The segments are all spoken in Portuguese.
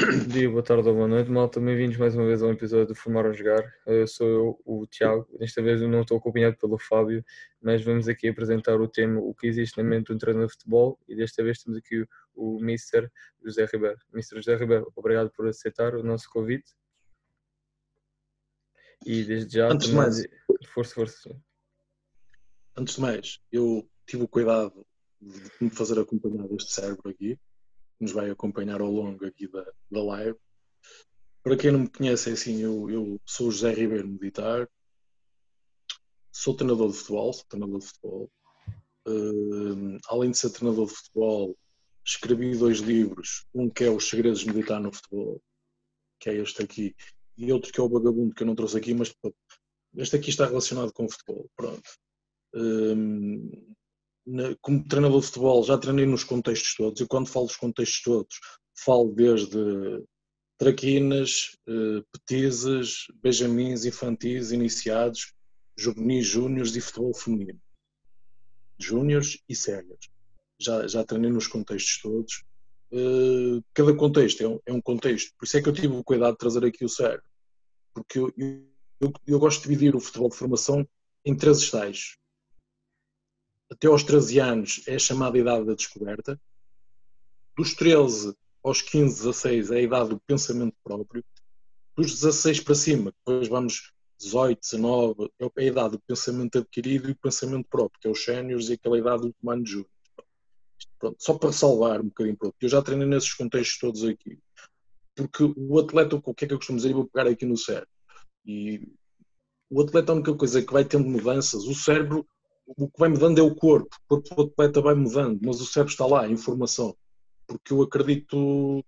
Bom dia, boa tarde ou boa noite, malta. Bem-vindos mais uma vez a um episódio do Formar a Jogar. Eu sou eu, o Tiago. Desta vez eu não estou acompanhado pelo Fábio, mas vamos aqui apresentar o tema O que existe na mente de um treinador de futebol e desta vez temos aqui o, o Mr. José Ribeiro. Mr. José Ribeiro, obrigado por aceitar o nosso convite. E desde já Antes de também... mais- Força, força. Antes de mais, eu tive o cuidado de me fazer acompanhar deste cérebro aqui, nos vai acompanhar ao longo aqui da, da live. Para quem não me conhece, é assim, eu, eu sou José Ribeiro Meditar, sou treinador de futebol, sou treinador de futebol. Hum, além de ser treinador de futebol, escrevi dois livros, um que é Os Segredos de Meditar no Futebol, que é este aqui, e outro que é o Vagabundo, que eu não trouxe aqui, mas este aqui está relacionado com o futebol, pronto. Na- como treinador de futebol já treinei nos contextos todos e quando falo dos contextos todos falo desde traquinas, eh, petizes, benjamins, infantis, iniciados, juvenis, júniores e futebol feminino. Júniores e séniores. Já, já treinei nos contextos todos. Eh, cada contexto é um, é um contexto. Por isso é que eu tive o cuidado de trazer aqui o cérebro. Porque eu, eu, eu gosto de dividir o futebol de formação em três estágios até aos 13 anos é a chamada idade da descoberta. Dos 13 aos 15, 16 é a idade do pensamento próprio. Dos 16 para cima, depois vamos 18, 19, é a idade do pensamento adquirido e o pensamento próprio, que é os séniores e aquela idade do comando júnior. Pronto, só para salvar um bocadinho, pronto, eu já treinei nesses contextos todos aqui. Porque o atleta, o que é que eu costumo dizer? Vou pegar aqui no cérebro. E o atleta, a única coisa que vai tendo mudanças, o cérebro o que vai mudando é o corpo, o corpo do atleta vai mudando, mas o cérebro está lá, a informação. Porque eu acredito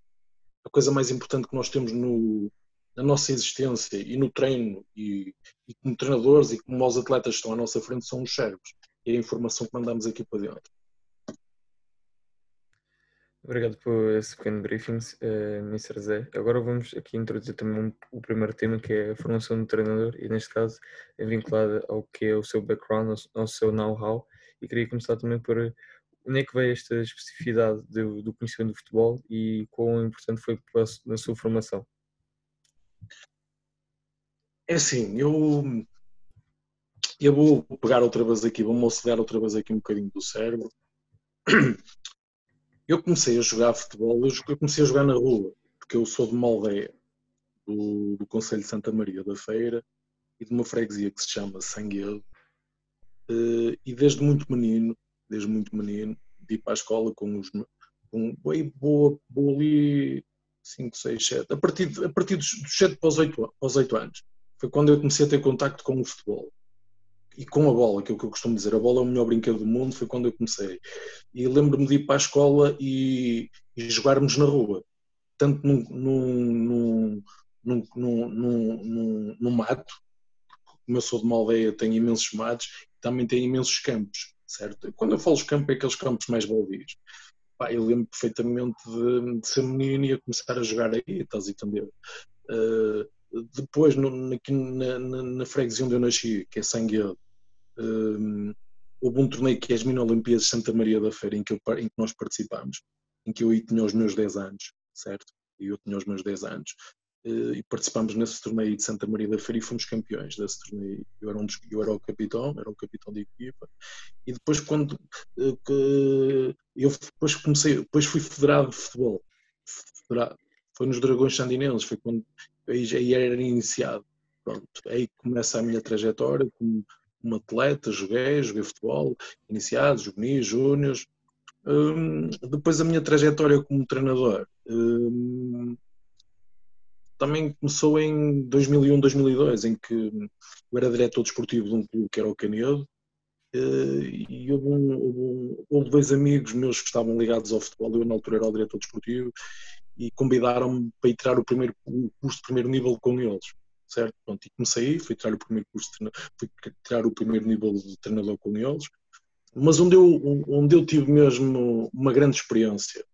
a coisa mais importante que nós temos no, na nossa existência e no treino, e, e como treinadores e como os atletas que estão à nossa frente, são os cérebros. E a informação que mandamos aqui para dentro. Obrigado por esse pequeno briefing, eh, Mr. Zé. Agora vamos aqui introduzir também o primeiro tema, que é a formação do treinador, e neste caso é vinculada ao que é o seu background, ao, seu know-how, e queria começar também por onde é que veio esta especificidade do, do conhecimento do futebol e quão importante foi para na sua formação. É assim, eu, eu vou pegar outra vez aqui, vou-me auxiliar outra vez aqui um bocadinho do cérebro. Eu comecei a jogar futebol, eu comecei a jogar na rua, porque eu sou de uma aldeia do, do Conselho de Santa Maria da Feira e de uma freguesia que se chama Sanguedo. Eh, E desde muito menino, desde muito menino, de ir para a escola com os. Com, bem, boa, boa ali 5, 6, 7. A partir, a partir dos, dos 7 para os 8, para os 8 anos. Foi quando eu comecei a ter contacto com o futebol. E com a bola, que é o que eu costumo dizer. A bola é o melhor brinquedo do mundo, foi quando eu comecei. E lembro-me de ir para a escola e, e jogarmos na rua. Tanto num, num, num, num, num, mato, como eu sou de uma aldeia, tem imensos matos, também tem imensos campos, certo? Quando eu falo de campo, é aqueles campos mais baldios. Pá, eu lembro perfeitamente de, de ser menino e a começar a jogar aí, estás a entender? Uh, depois, no, na, na, na, freguesia onde eu nasci, que é Sanguedo, um, houve um torneio que é as Mini Olimpíadas de Santa Maria da Feira, em que, eu, em que nós participámos, em que eu aí tinha os meus 10 anos, certo? E eu tinha os meus 10 anos. Eh, e participámos nesse torneio de Santa Maria da Feira e fomos campeões desse torneio. Eu era, um eu era o capitão, era o capitão da equipa. E depois quando eh, que- eu depois comecei, depois fui federado de futebol. Federado. Foi nos Dragões Sandinenses, foi quando aí já era iniciado. Pronto, aí começa a minha trajetória como, como atleta, joguei, joguei futebol, iniciados, juvenis, júniores. Hum, depois a minha trajetória como treinador hum, também começou em 2001, 2002, em que eu era diretor desportivo de um clube que era o Canedo, eh, e houve, um- houve um- houve dois amigos meus que estavam ligados ao futebol, eu na altura era o diretor desportivo, e convidaram-me para ir tirar o primeiro o curso de primeiro nível com eles, certo? Pronto, e comecei fui tirar o primeiro curso, fui tirar o primeiro nível de treinador com eles, mas onde eu, onde eu tive mesmo uma grande experiência,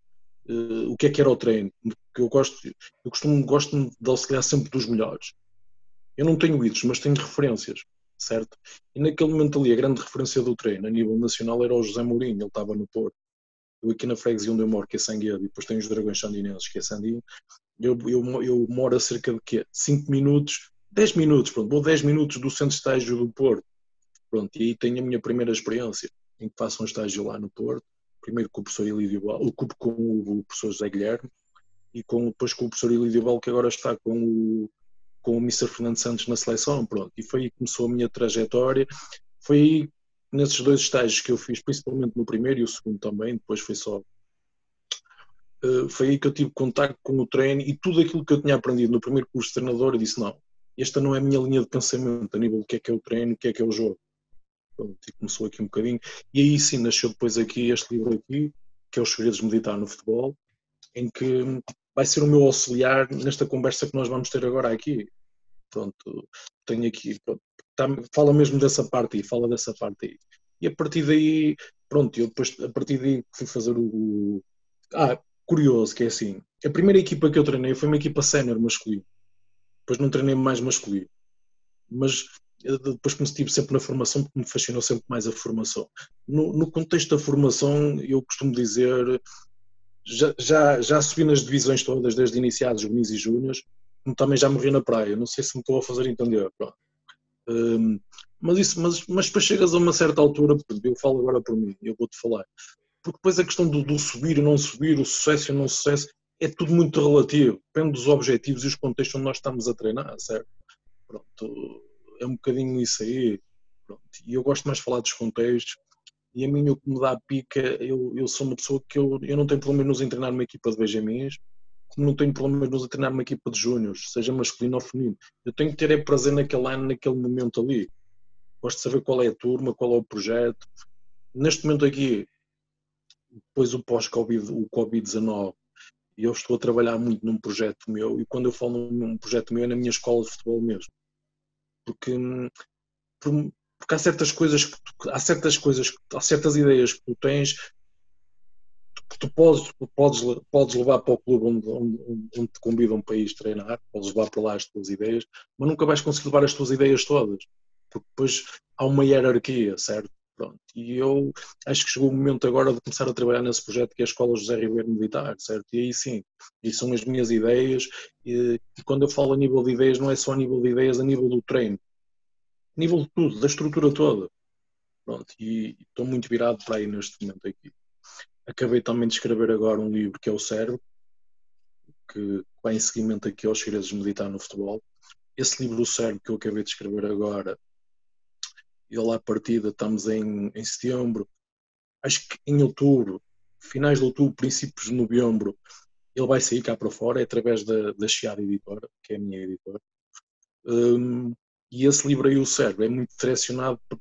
eh, o que é que era o treino, porque eu gosto, eu costumo, gosto de auxiliar sempre dos melhores. Eu não tenho ídolos, mas tenho referências, certo? E naquele momento ali, a grande referência do treino a nível nacional era o José Mourinho, ele estava no Porto. Eu aqui na freguesia onde eu moro, que é Sanguedo, e depois tenho os Dragões Sandinenses, que é Sandinho, Eu, eu, eu moro a cerca de quê? 5 minutos, 10 minutos, pronto, vou 10 minutos do centro de estágio do Porto. Pronto, e aí tenho a minha primeira experiência em que faço um estágio lá no Porto, primeiro com o professor Elídio Bal, com o professor José Guilherme e com, depois com o professor Elídio Bal, que agora está com o, com o Mr. Fernando Santos na seleção, pronto, e foi aí que começou a minha trajetória, foi aí nesses dois estágios que eu fiz, principalmente no primeiro e o segundo também, depois foi só foi aí que eu tive contato com o treino e tudo aquilo que eu tinha aprendido no primeiro curso de treinador, eu disse não, esta não é a minha linha de pensamento a nível do que é que é o treino, o que é que é o jogo. E começou aqui um bocadinho. E aí sim nasceu depois aqui este livro aqui, que é Os Segredos de Meditar no Futebol, em que vai ser o meu auxiliar nesta conversa que nós vamos ter agora aqui. Pronto, tenho aqui, pronto, tá, fala mesmo dessa parte aí, fala dessa parte aí. E a partir daí, pronto, eu depois, a partir daí fui fazer o. Ah, curioso, que é assim, a primeira equipa que eu treinei foi uma equipa sénior masculina. Depois não treinei mais masculino. Mas depois como estive sempre na formação, porque me fascinou sempre mais a formação. No, no contexto da formação, eu costumo dizer, já, já, já subi nas divisões todas, desde iniciados, juvenis e júniores, como também já morri na praia, não sei se me estou a fazer entender. Um, mas, isso, mas, mas depois chegas a uma certa altura, eu falo agora por mim, eu vou-te falar, porque depois a questão do, do subir e não subir, o sucesso e não sucesso, é tudo muito relativo, depende dos objetivos e os contextos onde nós estamos a treinar, certo? Pronto, é um bocadinho isso aí. Pronto. E eu gosto mais de falar dos contextos. E a mim, o que me dá pica, eu, eu sou uma pessoa que eu, eu não tenho problema nos treinar uma equipa de Benjamins, como não tenho problema nos treinar uma equipa de júniores, seja masculino ou feminino. Eu tenho que ter é prazer naquele ano, naquele momento ali. Gosto de saber qual é a turma, qual é o projeto. Neste momento aqui, depois o pós-Covid, o Covid-19, eu estou a trabalhar muito num projeto meu, e quando eu falo num projeto meu é na minha escola de futebol mesmo porque, porque há certas coisas que tu, há certas coisas há certas ideias que tu tens que tu podes, podes, podes levar para o clube onde, onde, onde te convidam para ir treinar, podes levar para lá as tuas ideias, mas nunca vais conseguir levar as tuas ideias todas, porque depois há uma hierarquia, certo? Pronto. E eu acho que chegou o momento agora de começar a trabalhar nesse projeto que é a Escola José Ribeiro Militar, certo? E aí sim, e são as minhas ideias, e, e, quando eu falo a nível de ideias, não é só a nível de ideias, a nível do treino, a nível de tudo, da estrutura toda. Pronto, e, estou muito virado para aí neste momento aqui. Acabei também de escrever agora um livro que é o Cérebro, que vai em seguimento aqui aos segredos de meditar no futebol. Esse livro, o Cérebro, que eu acabei de escrever agora, ele à partida estamos em, em setembro, acho que em outubro, finais de outubro, princípios de novembro, ele vai sair cá para fora, é através da, da Chiada Editora, que é a minha editora. Um, e esse livro aí, o Cérebro, é muito direcionado para,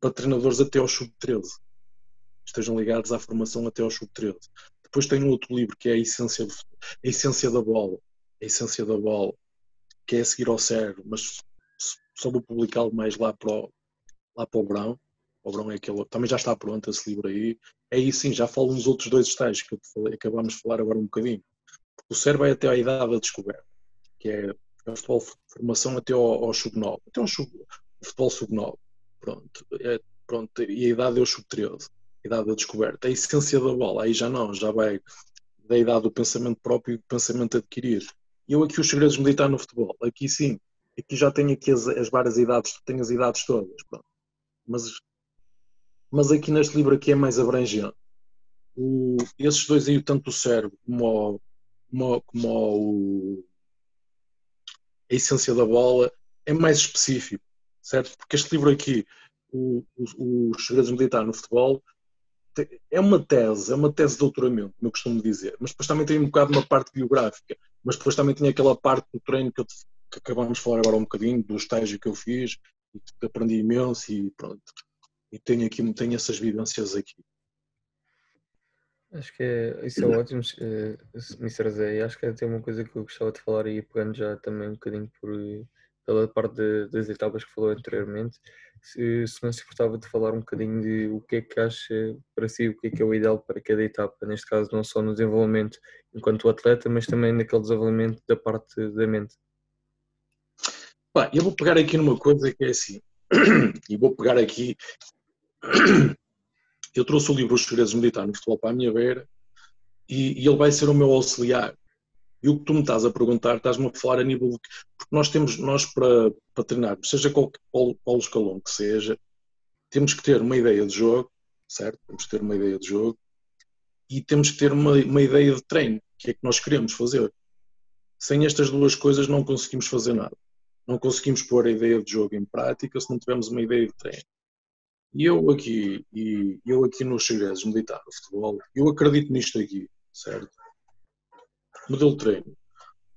para treinadores até ao sub-13. Estejam ligados à formação até ao sub-13. Depois tem um outro livro que é a Essência, de, a Essência da Bola. A Essência da Bola, que é a seguir ao Cérebro, mas só vou publicá-lo mais lá para o, lá para o Brão. O Brão é aquele, também já está pronto esse livro aí. Aí sim, já falo nos outros dois estágios que falei, acabamos de falar agora um bocadinho. O cérebro é até à idade da descoberta, que é, é o futebol formação até ao, ao sub-9, até ao sub, o futebol sub-9. Pronto, é, pronto, e a idade é o sub-13, a idade da descoberta. A essência da bola, aí já não, já vai da idade do pensamento próprio e do pensamento adquirido. E eu aqui os segredos meditar no futebol, aqui sim, aqui já tenho aqui as, as várias idades, tenho as idades todas. Pronto mas, mas aqui neste livro aqui é mais abrangente. O, esses dois aí, tanto o cérebro como, o, como, como o, a essência da bola, é mais específico, certo? Porque este livro aqui, o, Os Segredos de Militar no Futebol, é uma tese, é uma tese de doutoramento, como eu costumo dizer, mas depois também tem um bocado uma parte biográfica, mas depois também tinha aquela parte do treino que, eu, que acabamos de falar agora um bocadinho, do estágio que eu fiz, aprendi imenso e pronto. E tenho aqui tenho essas vivências aqui. Acho que é, isso é ótimo, uh, Mr. Zé. Acho que até uma coisa que eu gostava de falar aí, pegando já também um bocadinho por, pela parte de, das etapas que falou anteriormente. Se, se não se importava de falar um bocadinho de o que é que acha para si, o que é que é o ideal para cada etapa, neste caso, não só no desenvolvimento enquanto atleta, mas também naquele desenvolvimento da parte da mente. Pá, eu vou pegar aqui numa coisa que é assim, e vou pegar aqui. Eu trouxe o livro Os Segredos Militar no Futebol para a minha beira e, e, ele vai ser o meu auxiliar. E o que tu me estás a perguntar, estás-me a falar a nível de. Porque nós temos, nós para, para treinar, seja qual, qual, qual escalão que seja, temos que ter uma ideia de jogo, certo? Temos que ter uma ideia de jogo e temos que ter uma, uma ideia de treino, que é que nós queremos fazer. Sem estas duas coisas não conseguimos fazer nada. Não conseguimos pôr a ideia de jogo em prática se não tivermos uma ideia de treino. E eu aqui, e eu aqui nos segredos militar no futebol, eu acredito nisto aqui, certo? Modelo de treino.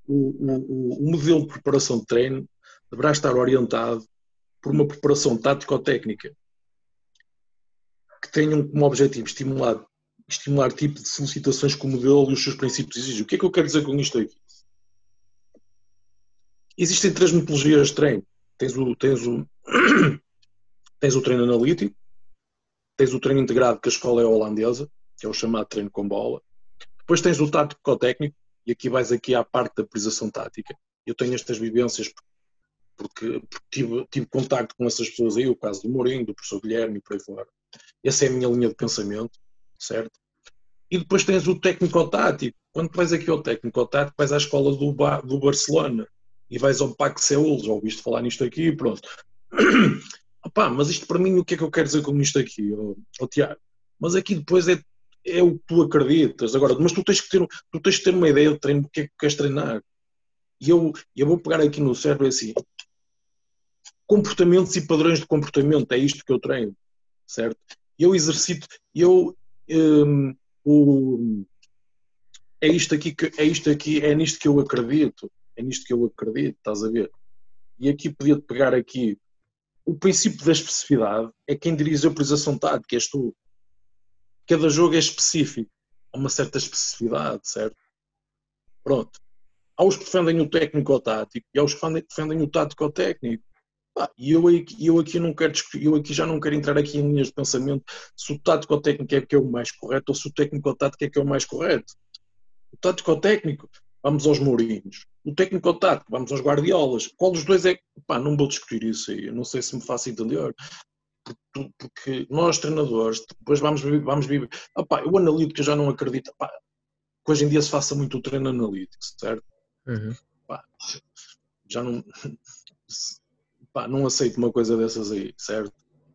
O, o, o modelo de preparação de treino deverá estar orientado por uma preparação tático-técnica que tenham como objetivo estimular, estimular tipo de solicitações que o modelo e os seus princípios exigem. O que é que eu quero dizer com isto aqui? Existem três metodologias de treino. Tens o, tens o, tens o treino analítico, tens o treino integrado que a escola é holandesa, que é o chamado treino com bola. Depois tens o tático técnico, e aqui vais aqui à parte da priorização tática. Eu tenho estas vivências porque, porque tive, tive contacto com essas pessoas aí, o caso do Mourinho, do professor Guilherme e por aí fora. Essa é a minha linha de pensamento, certo? E depois tens o técnico-tático. Quando vais aqui ao técnico-tático, vais à escola do, ba do Barcelona e vais ao PAC Seul, já ouviste falar nisto aqui, pronto. Opa, mas isto para mim, o que é que eu quero dizer com isto aqui, oh, oh, Tiago? Mas aqui depois é, é o que tu acreditas. Agora, mas tu tens que ter, tu tens que ter uma ideia de treino, do que é que queres treinar. E eu, eu vou pegar aqui no cérebro assim, comportamentos e padrões de comportamento, é isto que eu treino, certo? Eu exercito, eu um, o, é isto aqui que é isto aqui, é nisto que eu acredito é nisto que eu acredito, estás a ver? E aqui podia-te pegar aqui o princípio da especificidade é quem dirige a priorização tática, és tu. Cada jogo é específico, há uma certa especificidade, certo? Pronto. Há os que defendem o técnico ou tático e há os que defendem o tático ou técnico. e eu, eu aqui não quero eu aqui já não quero entrar aqui em linhas de pensamento se o tático ou técnico é que é o mais correto ou se o técnico ou tático é que é o mais correto. O tático ou técnico vamos aos Mourinhos. O técnico tático, vamos aos Guardiolas. Qual dos dois é que. Não vou discutir isso aí, não sei se me faço entender. Porque nós, treinadores, depois vamos viver. Vamos viver. Opá, eu analítico já não acredito. Opá, que hoje em dia se faça muito o treino analítico, certo? Uhum. Opá, já não. Opá, não aceito uma coisa dessas aí, certo?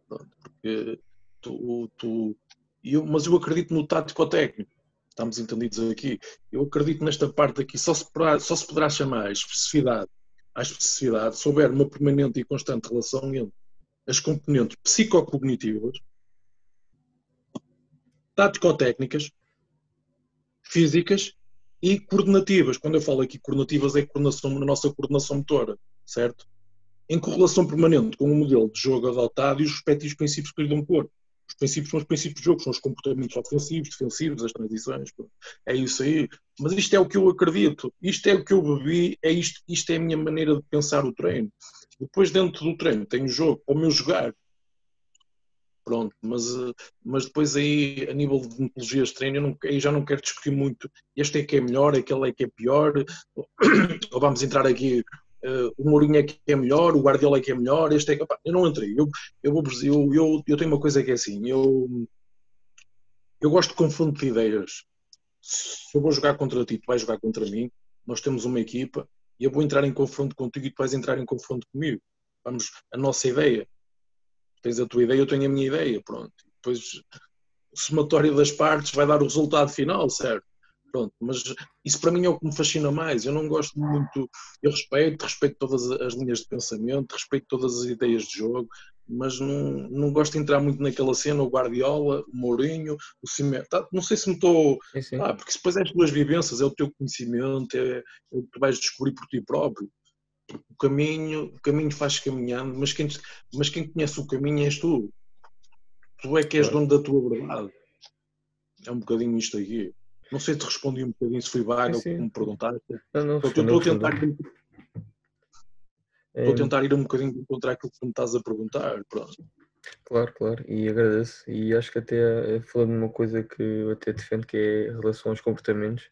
Porque tu. tu eu, mas eu acredito no tático técnico estamos entendidos aqui. Eu acredito nesta parte aqui, só se poderá, só se poderá chamar a especificidade à especificidade se houver uma permanente e constante relação entre as componentes psicocognitivas, tático-técnicas, físicas e coordenativas. Quando eu falo aqui coordenativas, é coordenação, na nossa coordenação motora, certo? Em correlação permanente com o modelo de jogo adotado e os respectivos princípios que lhe dão corpo. Os princípios são os princípios de jogo, são os comportamentos ofensivos, defensivos, as transições. É isso aí. Mas isto é o que eu acredito, isto é o que eu bebi, é isto, isto é a minha maneira de pensar o treino. Depois, dentro do treino, tenho jogo para o meu jogar. Pronto, mas, mas depois aí, a nível de metodologias de treino, eu não, aí já não quero discutir muito. Este é que é melhor, aquele é que é pior. Ou vamos entrar aqui uh, o Mourinho é que é melhor, o Guardiola é que é melhor, este é que. Opa, eu não entrei. Eu, eu, eu, eu, eu tenho uma coisa que é assim, eu, eu gosto de confronto de ideias. Se eu vou jogar contra ti, tu vais jogar contra mim, nós temos uma equipa e eu vou entrar em confronto contigo e tu vais entrar em confronto comigo. Vamos, a nossa ideia. Tens a tua ideia, eu tenho a minha ideia, pronto. Depois o somatório das partes vai dar o resultado final, certo? Pronto, mas isso para mim é o que me fascina mais. Eu não gosto muito, eu respeito, respeito todas as linhas de pensamento, respeito todas as ideias de jogo, mas não, não gosto de entrar muito naquela cena, o Guardiola, o Mourinho, o Cimento. Tá, não sei se me estou. Ah, porque depois é as tuas vivências, é o teu conhecimento, é, é o que tu vais descobrir por ti próprio. O caminho, o caminho faz caminhando, mas quem, mas quem conhece o caminho és tu. Tu é que és dono da tua verdade. É um bocadinho isto aqui. Não sei se respondi um bocadinho, se fui vaga, como me perguntaste. Não, não, estou a tentar. Estou a tentar ir um bocadinho contra aquilo que me estás a perguntar. Pronto. Claro, claro, e agradeço. E acho que até eh, falando de uma coisa que eu até defendo, que é em relação aos comportamentos,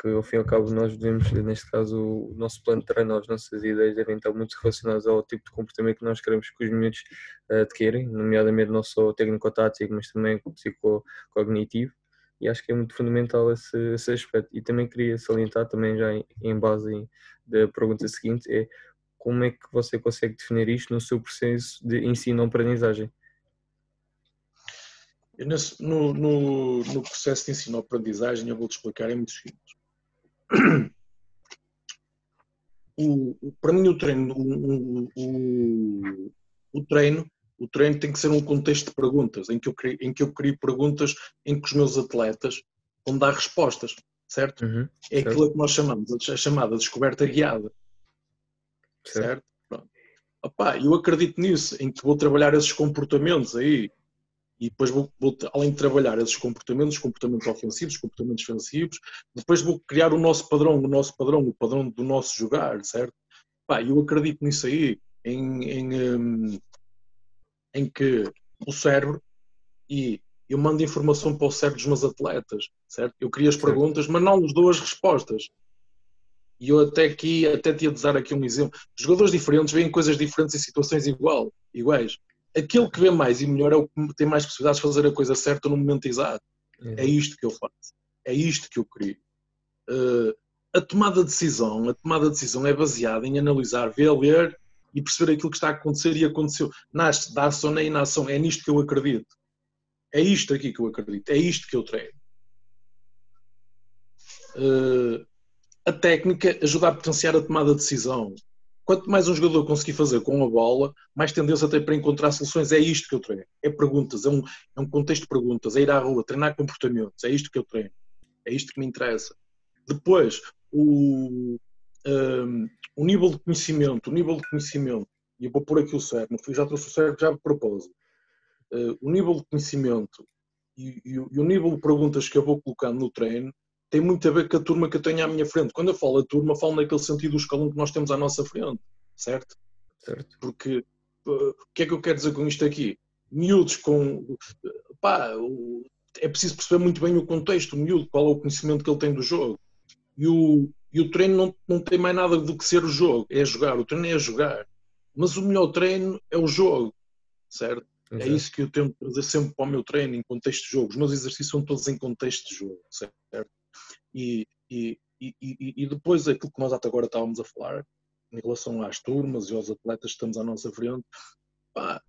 que ao fim e ao cabo nós devemos, neste caso, o nosso plano de treino, as nossas ideias devem estar muito relacionadas ao tipo de comportamento que nós queremos que os miúdos uh, adquirem, nomeadamente não só técnico-tático, mas também psicocognitivo e acho que é muito fundamental esse, esse aspecto. E também queria salientar, também já em, em base da pergunta seguinte, é como é que você consegue definir isto no seu processo de ensino-aprendizagem? No, no, no, processo de ensino-aprendizagem, eu vou-te explicar, é muito simples. O, para mim, o treino, o, o, o, treino, o treino tem que ser um contexto de perguntas, em que eu crio, em que eu crio perguntas em que os meus atletas vão dar respostas, certo? Uhum, é certo. aquilo que nós chamamos, a chamada descoberta guiada. Certo? certo? Opa, eu acredito nisso, em que vou trabalhar esses comportamentos aí. E depois vou, vou, além de trabalhar esses comportamentos, comportamentos ofensivos, comportamentos defensivos, depois vou criar o nosso padrão, o nosso padrão, o padrão do nosso jogar, certo? Pá, eu acredito nisso aí, em, em, um, em que o cérebro, e eu mando informação para o cérebro dos meus atletas, certo? Eu crio as perguntas, mas não lhes dou as respostas. E eu até aqui, até te ia dar aqui um exemplo. Jogadores diferentes veem coisas diferentes em situações igual, iguais. Aquele que vê mais e melhor é o que tem mais possibilidades de fazer a coisa certa no momento exato. Uhum. É isto que eu faço. É isto que eu crio. Uh, a tomada de decisão, a tomada de decisão é baseada em analisar, ver, ler e perceber aquilo que está a acontecer e aconteceu. Nasce da ação na inação. É nisto que eu acredito. É isto aqui que eu acredito. É isto que eu treino. Uh, a técnica ajuda a potenciar a tomada de decisão. Quanto mais um jogador conseguir fazer com a bola, mais tendência tem para encontrar soluções. É isto que eu treino. É perguntas, é um, é um contexto de perguntas, é ir à rua, treinar comportamentos. É isto que eu treino. É isto que me interessa. Depois, o, um, o nível de conhecimento, o nível de conhecimento, e eu vou pôr aqui o cérebro, já trouxe o cérebro já propósito. Uh, o nível de conhecimento e, e, e, o nível de perguntas que eu vou colocando no treino tem muito a ver com a turma que eu tenho à minha frente. Quando eu falo a turma, falo naquele sentido do escalão que nós temos à nossa frente, certo? Certo. Porque uh, o que é que eu quero dizer com isto aqui? Miúdos com. Pá, é preciso perceber muito bem o contexto, o miúdo, qual é o conhecimento que ele tem do jogo. E o, e o treino não, não tem mais nada do que ser o jogo, é jogar. O treino é jogar. Mas o melhor treino é o jogo, certo? É isso que eu tento trazer sempre para o meu treino, em contexto de jogo. Os meus exercícios são todos em contexto de jogo, certo? E, e, e, e, depois aquilo que nós até agora estávamos a falar, em relação às turmas e aos atletas que estamos à nossa frente, pá,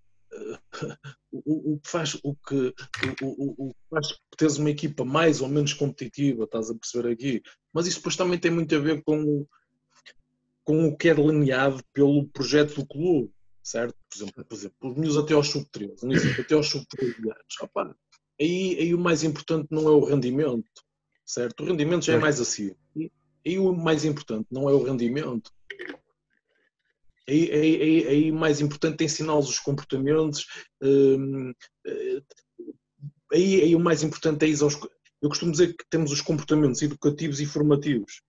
o, o, que faz o que o, o, faz teres uma equipa mais ou menos competitiva, estás a perceber aqui, mas isso depois também tem muito a ver com, com o que é delineado pelo projeto do clube, certo? Por exemplo, por exemplo os meus até aos sub-13, até aos sub-13 anos, aí, aí o mais importante não é o rendimento, certo? O rendimento já é mais assim. E o mais importante não é o rendimento. Aí, aí, aí, mais importante é ensiná-los os comportamentos. Hum, eh, aí, aí o mais importante é ir aos. Eu costumo dizer que temos os comportamentos educativos e formativos.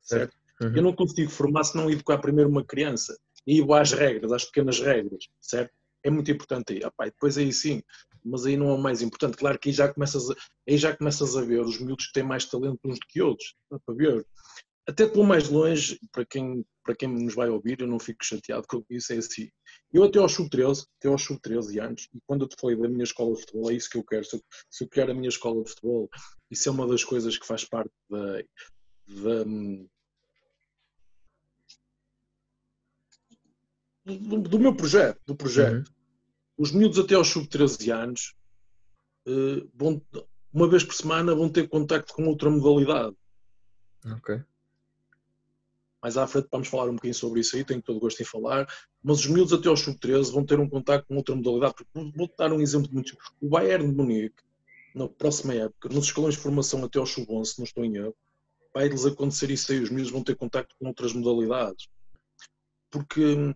Certo? Uhum. Eu não consigo formar se não educar primeiro uma criança. E vou às regras, às pequenas regras, certo? É muito importante aí. Ah, depois aí sim, mas aí não é o mais importante. Claro que aí já começas a, aí já começas a ver os miúdos que têm mais talento uns do que outros, para ver. Até pelo mais longe, para quem, para quem nos vai ouvir, eu não fico chateado com isso, é assim. Eu até aos sub-13, até aos sub-13 anos, e quando eu te falei da minha escola de futebol, é isso que eu quero. Se eu, se eu criar a minha escola de futebol, isso é uma das coisas que faz parte da, da do, do, meu projeto, do projeto. Uhum os miúdos até aos sub-13 anos, vão, uma vez por semana, vão ter contacto com outra modalidade. Ok. Mais à frente vamos falar um bocadinho sobre isso aí, tenho todo o gosto em falar. Mas os miúdos até aos sub-13 vão ter um contacto com outra modalidade. Vou dar um exemplo muito. O Bayern de Munique, na próxima época, nos escalões de formação até aos sub-11, se não estou em erro, vai-lhes acontecer isso aí. Os miúdos vão ter contacto com outras modalidades. Porque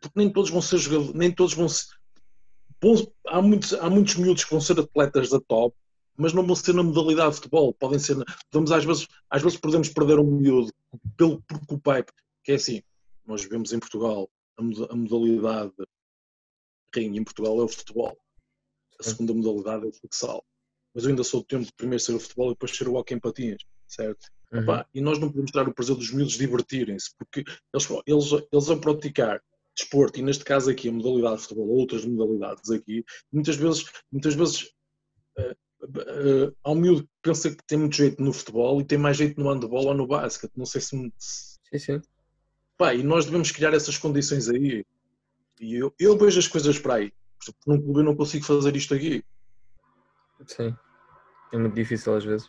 porque nem todos vão ser jogadores, nem todos vão ser. há, muitos, há muitos miúdos que vão ser atletas da top, mas não vão ser na modalidade de futebol. Podem ser. Podemos, às, vezes, às vezes podemos perder um miúdo pelo, porque o pai. Que é assim, nós vemos em Portugal a, modalidade rainha em Portugal é o futebol. A segunda modalidade é o futsal. Mas eu ainda sou do tempo de primeiro ser o futebol e depois ser o hockey em patins, certo? Uhum. e nós não podemos dar o prazer dos miúdos divertirem-se, porque eles, eles, eles vão praticar desporto, e neste caso aqui a modalidade de futebol, ou outras modalidades aqui, muitas vezes, muitas vezes uh, uh, há um miúdo que pensa que tem muito jeito no futebol e tem mais jeito no handball ou no basquete. Não sei se. Sim, sim. Pá, e nós devemos criar essas condições aí. E eu, eu vejo as coisas para aí. Num clube eu não consigo fazer isto aqui. Sim. É muito difícil às vezes.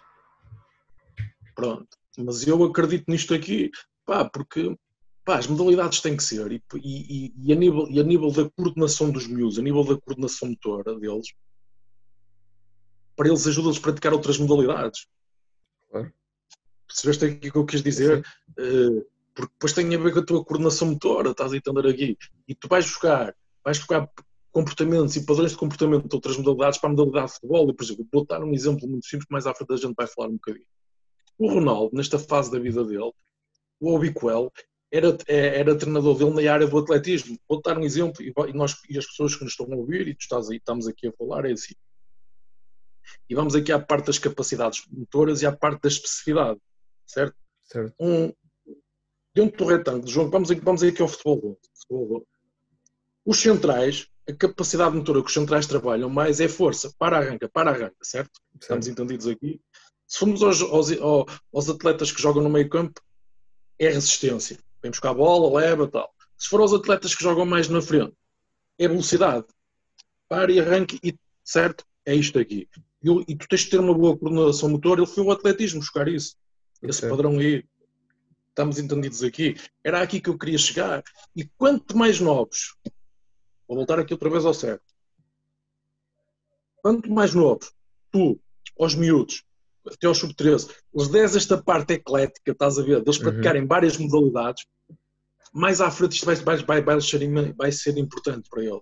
Pronto. Mas eu acredito nisto aqui, pá, porque pá, as modalidades têm que ser. E, e, e, a nível, e a nível da coordenação dos miúdos, a nível da coordenação motora deles, para eles ajuda-los a praticar outras modalidades. Claro. Percebeste aqui o que eu quis dizer? Uh, porque depois tem a ver com a tua coordenação motora, estás a entender aqui. E tu vais buscar, vais buscar comportamentos e padrões de comportamento de outras modalidades para a modalidade de futebol. E, por exemplo, vou dar um exemplo muito simples, mais à frente a gente vai falar um bocadinho. O Ronaldo, nesta fase da vida dele, o Obiquel, era, é, era treinador dele na área do atletismo. Vou dar um exemplo e, nós, e as pessoas que nos estão a ouvir, e tu estás aí, estamos aqui a falar, é assim. E vamos aqui à parte das capacidades motoras e à parte da especificidade, certo? certo. Um, dentro do retângulo, João, vamos aqui, vamos aqui ao futebol. futebol. Os centrais, a capacidade motora que os centrais trabalham mais é força, para arranca, para arranca, certo? certo. Estamos entendidos aqui. Se formos aos, aos, aos, atletas que jogam no meio campo, é resistência. Vem buscar a bola, leva tal. Se for aos atletas que jogam mais na frente, é velocidade. Para e arranque, e, certo? É isto aqui. E, tu tens de ter uma boa coordenação motor. Ele foi o atletismo buscar isso. Esse okay. padrão aí. Estamos entendidos aqui. Era aqui que eu queria chegar. E quanto mais novos, vou voltar aqui outra vez ao certo. Quanto mais novos, tu, aos miúdos, até aos sub-13, os 10 esta parte eclética, estás a ver, deles uhum. praticarem uhum. várias modalidades, mais à frente isto vai, vai, vai, vai, ser, vai ser importante para eles.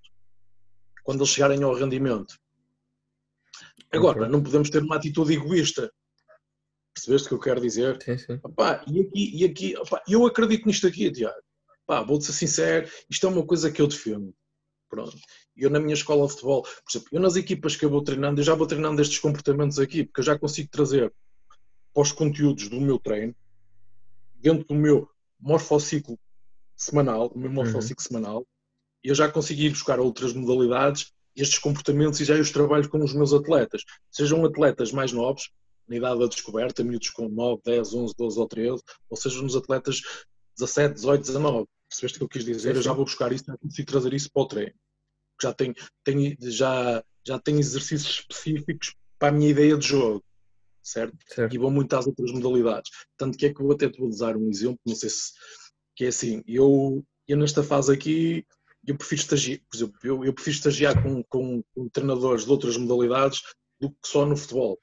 Quando eles chegarem ao rendimento. Agora, okay. não podemos ter uma atitude egoísta. Percebeste o que eu quero dizer? Sim, sim. Opa, e aqui, e aqui opa, eu acredito nisto aqui, Tiago. Vou-te ser sincero, isto é uma coisa que eu defendo. Pronto. Eu na minha escola de futebol, por exemplo, eu nas equipas que eu vou treinando, eu já vou treinando estes comportamentos aqui, porque eu já consigo trazer para os conteúdos do meu treino, dentro do meu morfociclo semanal, o meu uhum. morfociclo uhum. semanal, eu já consigo ir buscar outras modalidades, estes comportamentos e já os trabalho com os meus atletas. Sejam atletas mais novos, na idade da descoberta, miúdos com 9, 10, 11, 12 ou 13, ou sejam nos atletas 17, 18, 19. Percebeste o que eu quis dizer? Eu já vou buscar isso, já consigo trazer isso para o treino já tenho, tenho, já, já tenho exercícios específicos para a minha ideia de jogo, certo? certo? E vou muito às outras modalidades. Tanto que é que eu até te vou usar um exemplo, não sei se, que é assim, eu, eu nesta fase aqui, eu prefiro estagiar, por exemplo, eu, eu prefiro estagiar com, com, com, treinadores de outras modalidades do que só no futebol.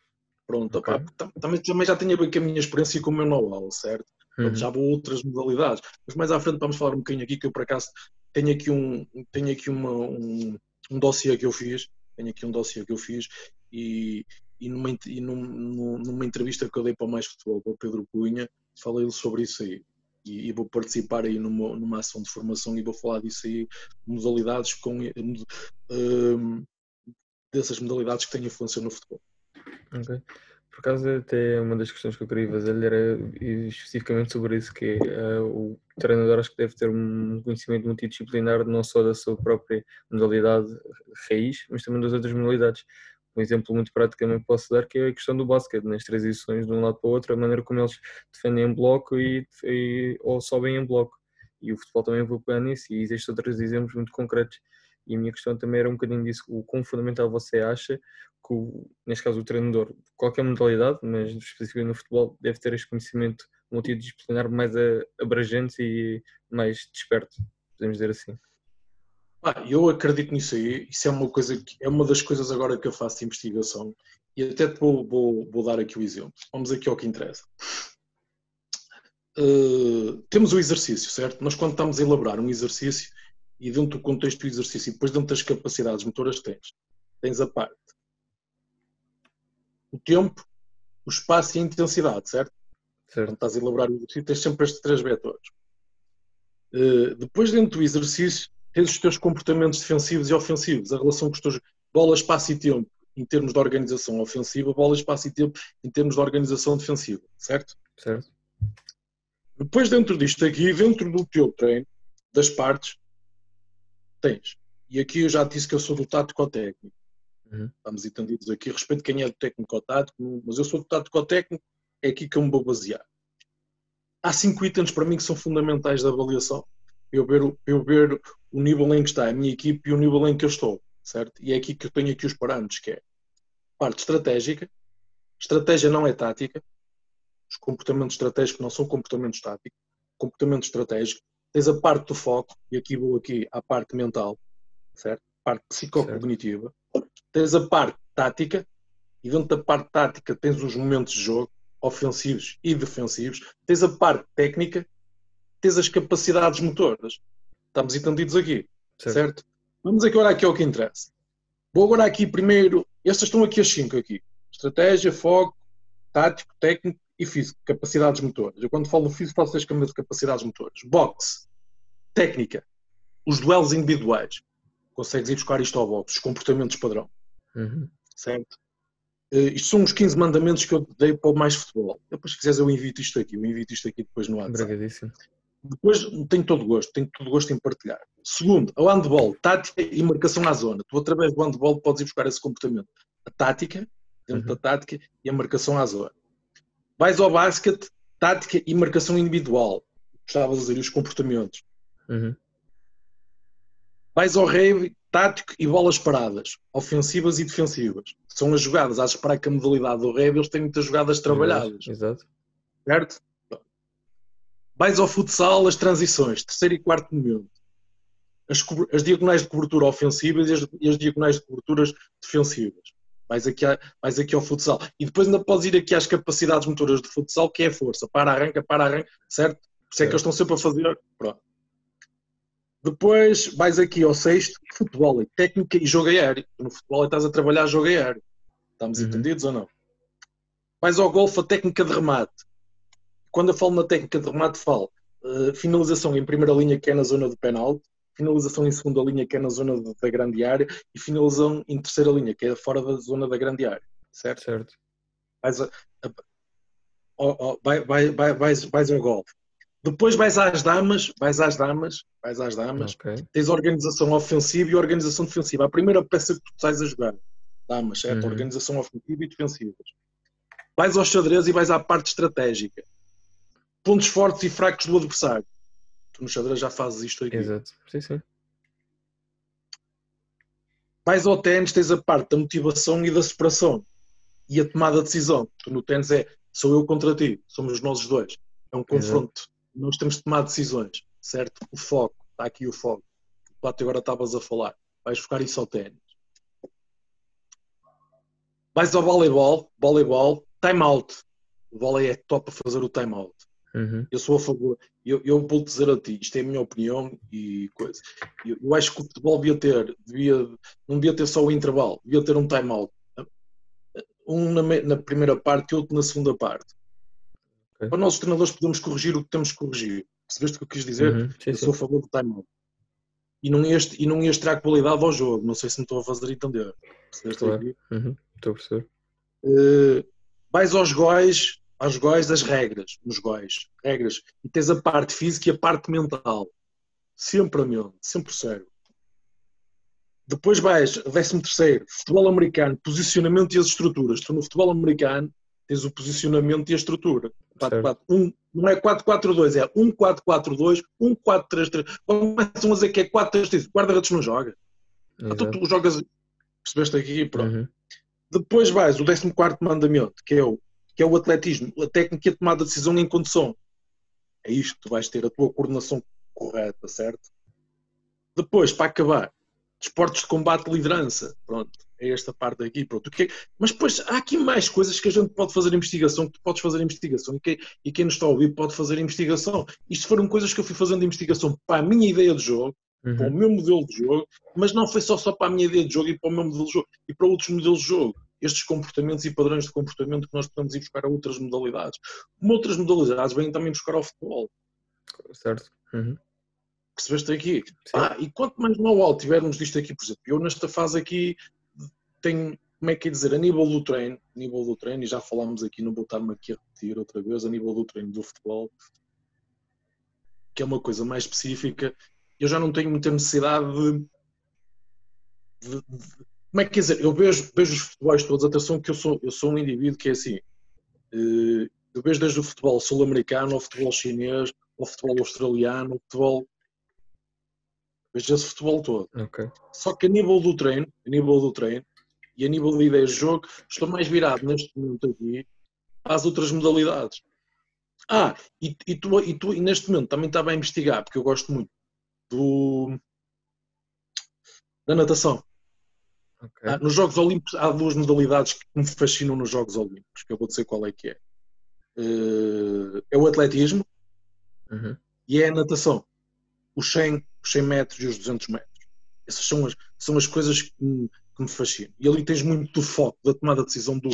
Pronto, okay. também, também já tenho a ver com a minha experiência e com o meu know-how, certo? Uhum. Já vou outras modalidades. Mas mais à frente vamos falar um bocadinho aqui, que eu por acaso tenho aqui um, tenho aqui uma, um, um dossiê que eu fiz, tenho aqui um dossiê que eu fiz e, e, numa, e num, numa entrevista que eu dei para o Mais Futebol, para o Pedro Cunha, falei sobre isso aí. E, e, vou participar aí numa, numa ação de formação e vou falar disso aí, modalidades com um, dessas modalidades que têm influência no futebol. Ok. Por acaso, até uma das questões que eu queria fazer era especificamente sobre isso, que uh, o treinador acho que deve ter um conhecimento multidisciplinar não só da sua própria modalidade raiz, mas também das outras modalidades. Um exemplo muito prático eu posso dar que é a questão do basquete, nas transições de um lado para o outro, a maneira como eles defendem em bloco e, e ou sobem em bloco. E o futebol também vou pegar nisso e existem outros exemplos muito concretos. E a minha questão também era um bocadinho disso, o quão fundamental você acha que, o, neste caso, o treinador, qualquer modalidade, mas especificamente no futebol, deve ter este conhecimento multidisciplinar mais abrangente e mais desperto, podemos dizer assim. Ah, eu acredito nisso aí, isso é uma coisa que é uma das coisas agora que eu faço de investigação e até vou, vou, vou dar aqui o exemplo. Vamos aqui ao que interessa. Uh, temos o exercício, certo? Nós quando estamos a elaborar um exercício e dentro do contexto do exercício e depois dentro das capacidades motoras tens, tens a parte o tempo, o espaço e a intensidade, certo? certo. Quando estás a elaborar o exercício, tens sempre estes três vetores. Uh, depois, dentro do exercício, tens os teus comportamentos defensivos e ofensivos, a relação com os teus bola, espaço e tempo em termos de organização ofensiva, bola, espaço e tempo em termos de organização defensiva, certo? Certo. Depois, dentro disto aqui, dentro do teu treino, das partes, tens. E aqui eu já disse que eu sou do tático técnico. Uhum. Estamos entendidos aqui. Respeito quem é do técnico ou tático, mas eu sou do tático ou técnico, é aqui que eu me vou basear. Há cinco itens para mim que são fundamentais da avaliação. Eu ver, eu ver o nível em que está a minha equipe e o nível em que eu estou, certo? E é aqui que eu tenho aqui os parâmetros, que é parte estratégica. Estratégia não é tática. Os comportamentos estratégicos não são comportamentos táticos. Comportamento estratégico. Tens a parte do foco, e aqui vou aqui à parte mental, certo? Parte psicocognitiva. Tens a parte tática, e dentro da parte tática tens os momentos de jogo, ofensivos e defensivos. Tens a parte técnica, tens as capacidades motoras. Estamos entendidos aqui, certo? certo? Vamos agora aqui ao que interessa. Vou agora aqui primeiro, estas estão aqui as cinco aqui. Estratégia, foco, tático, técnico e físico, capacidades motoras. Eu quando falo físico falo seis capacidades motoras. Boxe, técnica, os duelos individuais. Consegues ir buscar isto ao boxe, os comportamentos padrão. Uhum. Certo? Uh, isto são os 15 mandamentos que eu dei para o Mais Futebol. Depois, se quiseres, eu invito isto aqui. Eu invito isto aqui depois no WhatsApp. Depois, tenho todo o gosto. Tenho todo o gosto em partilhar. Segundo, o handball, tática e marcação à zona. Tu, através do handball, podes ir buscar esse comportamento. A tática, dentro uhum. da tática, e a marcação à zona. Vais ao basquete, tática e marcação individual. Gostavas de dizer os comportamentos. Uhum. Vais ao rave, tático e bolas paradas, ofensivas e defensivas. São as jogadas. Esperar que a modalidade do rave eles têm muitas jogadas trabalhadas. Exato. Certo? Vais ao futsal, as transições, terceiro e quarto momento. As, as diagonais de cobertura ofensivas e as, e as, diagonais de coberturas defensivas. Vais aqui, a, vais aqui ao futsal. E depois ainda podes ir aqui às capacidades motoras de futsal, que é a força. Para, arranca, para, arranca, certo? Por isso é que eles estão sempre a fazer. Pronto. Depois vais aqui ao sexto, futebol, técnica e jogo aéreo. No futebol estás a trabalhar jogo aéreo. Estamos uhum. entendidos ou não? Vais ao golfe, a técnica de remate. Quando eu falo na técnica de remate, falo uh, finalização em primeira linha, que é na zona do penalti, finalização em segunda linha, que é na zona da grande área, e finalização em terceira linha, que é fora da zona da grande área. Certo? Certo. Vais, a, a, a, vai, vai, vai, vais, vais ao golfe. Depois vais às damas, vais às damas, vais às damas, okay. tens organização ofensiva e organização defensiva. A primeira peça que tu estás a jogar, damas, certo? Uhum. Organização ofensiva e defensiva. Vais ao xadrez e vais à parte estratégica. Pontos fortes e fracos do adversário. Tu no xadrez já fazes isto aqui. Exato, sim, sim. Vais ao ténis, tens a parte da motivação e da superação. E a tomada de decisão. Tu no ténis é, sou eu contra ti, somos nós dois. É um confronto. Exato nós temos de tomar decisões, certo? O foco, está aqui o foco. Tu agora estavas a falar. Vais buscar isso ao ténis. Vais ao voleibol, voleibol, time out. O vôlei é top para fazer o time out. Uhum. Eu sou a favor, eu, eu vou dizer a ti, isto é a minha opinião e coisa. Eu, eu, acho que o futebol devia ter, devia, não devia ter só o intervalo, devia ter um time out. Um na, na primeira parte e outro na segunda parte. Okay. Para nós, os treinadores, podemos corrigir o que temos que corrigir. Percebeste o que eu quis dizer? Uhum, sim, eu sim. sou a favor do time-out. E não, ias, e não ias tirar qualidade ao jogo. Não sei se me estou a fazer entender. Percebeste claro. Uhum, estou a perceber. Uh, vais aos góis, aos góis das regras, nos góis, regras, e tens a parte física e a parte mental. Sempre a mente, sempre sério. Depois vais, décimo terceiro, futebol americano, posicionamento e as estruturas. Tu no futebol americano tens o posicionamento e a estrutura. 4, 4, 1, não é 4-4-2, é 1-4-4-2, 1-4-3-3. Começam a dizer que é 4-3-3. Guarda-redes não joga. Então tu jogas, percebeste aqui pronto. Uhum. Depois vais o 14 mandamento, que é, o, que é o atletismo, a técnica e a tomada de decisão em condução. É isto que tu vais ter, a tua coordenação correta, certo? Depois, para acabar, desportos de combate e liderança. Pronto é esta parte aqui, pronto. É mas depois há aqui mais coisas que a gente pode fazer investigação, que tu podes fazer investigação e, que, e quem nos está a ouvir pode fazer investigação. Isto foram coisas que eu fui fazendo investigação para a minha ideia de jogo, uhum. para o meu modelo de jogo, mas não foi só, só para a minha ideia de jogo e para o meu modelo de jogo e para outros modelos de jogo. Estes comportamentos e padrões de comportamento que nós podemos ir buscar a outras modalidades. Como outras modalidades vêm também buscar ao futebol. Certo. Uhum percebeste aqui? Ah, e quanto mais know-how tivermos disto aqui, por exemplo, eu nesta fase aqui tem, como é que é dizer, a nível do treino, a nível do treino, e já falámos aqui, não vou estar-me aqui a repetir outra vez, a nível do treino do futebol, que é uma coisa mais específica, eu já não tenho muita necessidade de, de, como é que quer dizer? Eu vejo, vejo os futebols todos, atenção que eu sou, eu sou um indivíduo que é assim, eh, eu vejo desde o futebol sul-americano ao futebol chinês, ao futebol australiano, ao futebol. Vejo esse futebol todo. Ok. Só que a nível do treino, a nível do treino e a nível de ideias de jogo, estou mais virado neste momento aqui às outras modalidades. Ah, e, e, tu, e tu e neste momento também estava a investigar, porque eu gosto muito do, da natação. Ok. Ah, nos Jogos Olímpicos há duas modalidades que me fascinam nos Jogos Olímpicos, que eu vou dizer qual é que é. Eh, é o atletismo Uhum. e é a natação. Os 100, os 100 metros e os 200 metros. Essas são as, são as coisas que me, que me fascinam. E ali tens muito do foco, da tomada de decisão do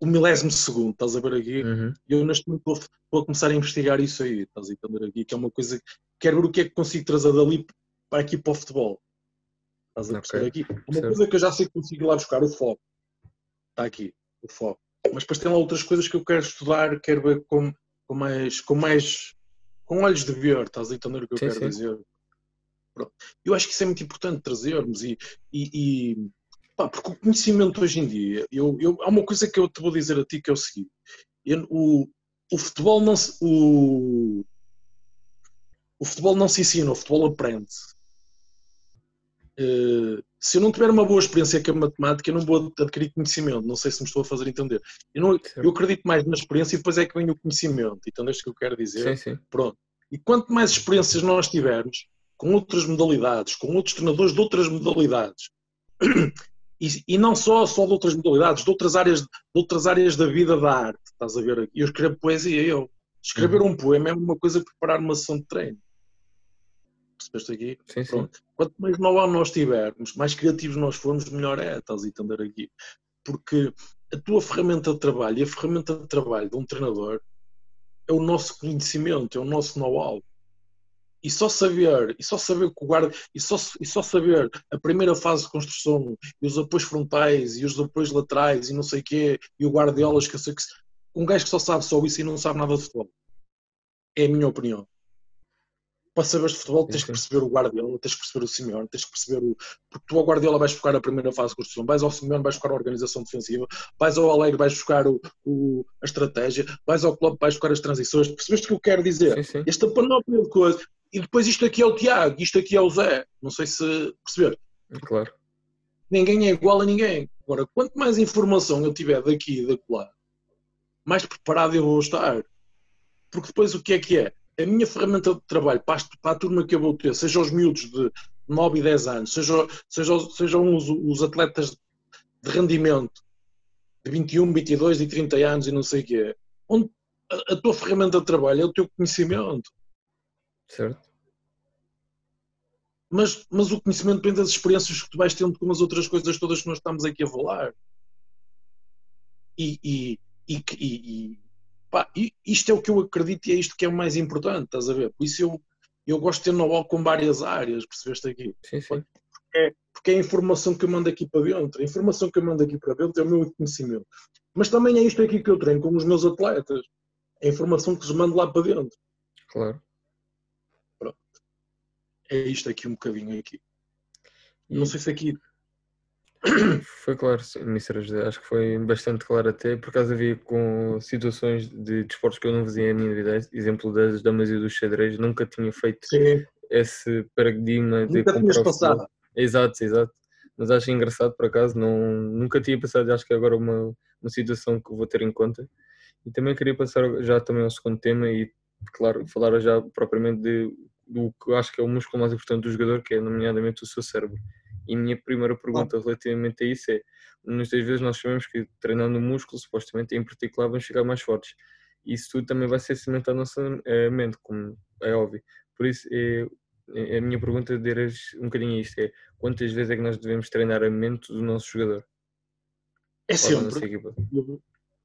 o milésimo segundo, estás a ver aqui? Uhum. Eu neste momento vou, vou começar a investigar isso aí, estás a entender aqui? Que é uma coisa que quero ver o que é que consigo trazer dali para aqui para o futebol. Estás a perceber Ok, aqui? Uma percebo. coisa que eu já sei que consigo lá buscar, o foco. Está aqui, o foco. Mas depois tem lá outras coisas que eu quero estudar, quero ver com, com mais. com mais. com olhos de ver, estás a entender o que eu Sim, quero sim. dizer? Pronto. Eu acho que isso é muito importante trazermos e, e, e pá, porque o conhecimento hoje em dia, eu, eu, há uma coisa que eu te vou dizer a ti que é o seguinte: eu- o, o futebol não se. O, o futebol não se ensina, o futebol aprende-se. Eh, se eu não tiver uma boa experiência com a matemática, eu não vou adquirir conhecimento. Não sei se me estou a fazer entender. Eu, não- eu acredito mais na experiência e depois é que vem o conhecimento. Então, é isto que eu quero dizer. Sim, sim. Pronto. E quanto mais experiências nós tivermos, com outras modalidades, com outros treinadores de outras modalidades, e, e não só, só de outras modalidades, de outras, áreas, de outras áreas da vida da arte, estás a ver? Eu escrevo poesia, eu. Escrever um poema é uma coisa que preparar uma sessão de treino. Percebeste aqui? Sim, sim. Quanto mais know-how nós tivermos, mais criativos nós formos, melhor é, estás a entender aqui. Porque a tua ferramenta de trabalho e a ferramenta de trabalho de um treinador é o nosso conhecimento, é o nosso know-how. E só saber, e só saber que o guarda, e só, e só saber a primeira fase de construção, e os apoios frontais, e os apoios laterais, e não sei o quê, e o guardiolas, que eu sei que. Um gajo que só sabe só isso e não sabe nada de futebol. É a minha opinião. Para saberes de futebol, tens que perceber o Guardiola, tens que perceber o Simeone, tens que perceber o. Porque tu ao Guardiola vais buscar a primeira fase de construção, vais ao Simeone, vais buscar a organização defensiva, vais ao Alegre, vais buscar o, o- a estratégia, vais ao Klopp, vais buscar as transições. Percebeste o que eu quero dizer? Sim, sim. Esta panóplia de coisas. E depois isto aqui é o Tiago, isto aqui é o Zé. Não sei se perceber. Claro. Ninguém é igual a ninguém. Agora, quanto mais informação eu tiver daqui e da lá, mais preparado eu vou estar. Porque depois o que é que é? A minha ferramenta de trabalho para, as- para a turma que eu vou ter, seja os miúdos de 9 e 10 anos, seja, seja, sejam os, os atletas de rendimento de 21, 22 e 30 anos e não sei o quê, onde a, a tua ferramenta de trabalho é o teu conhecimento. Certo. Mas, mas o conhecimento vem das experiências que tu vais tendo com as outras coisas todas que nós estamos aqui a falar. E, e, e- e, pá, isto é o que eu acredito e é isto que é o mais importante, estás a ver? Por isso eu, eu gosto de ter know-how com várias áreas, percebeste aqui? Sim, sim. Porque é a informação que eu mando aqui para dentro. A informação que eu mando aqui para dentro é o meu conhecimento. Mas também é isto aqui que eu treino com os meus atletas. É a informação que lhes mando lá para dentro. Claro. É isto aqui um bocadinho aqui. Não sei se aqui foi claro, Mr. José. Acho que foi bastante claro até, por causa havia com situações de desportos que eu não fazia a minha vida. Exemplo das damas e dos xadrez, nunca tinha feito sim, esse paradigma de nunca comprar passado. Exato, exato. Mas acho engraçado por acaso, não, nunca tinha pensado, acho que agora é uma, uma situação que vou ter em conta. E também queria passar já também ao segundo tema e, claro, falar já propriamente de, do que acho que é o músculo mais importante do jogador, que é nomeadamente o seu cérebro. E a minha primeira pergunta relativamente a isso é, muitas vezes nós sabemos que treinando o músculo, supostamente, em particular, vamos chegar mais fortes. Isso tudo também vai ser cimentado na nossa eh, mente, como é óbvio. Por isso, é, a minha pergunta de um bocadinho isto é, quantas vezes é que nós devemos treinar a mente do nosso jogador? É sempre.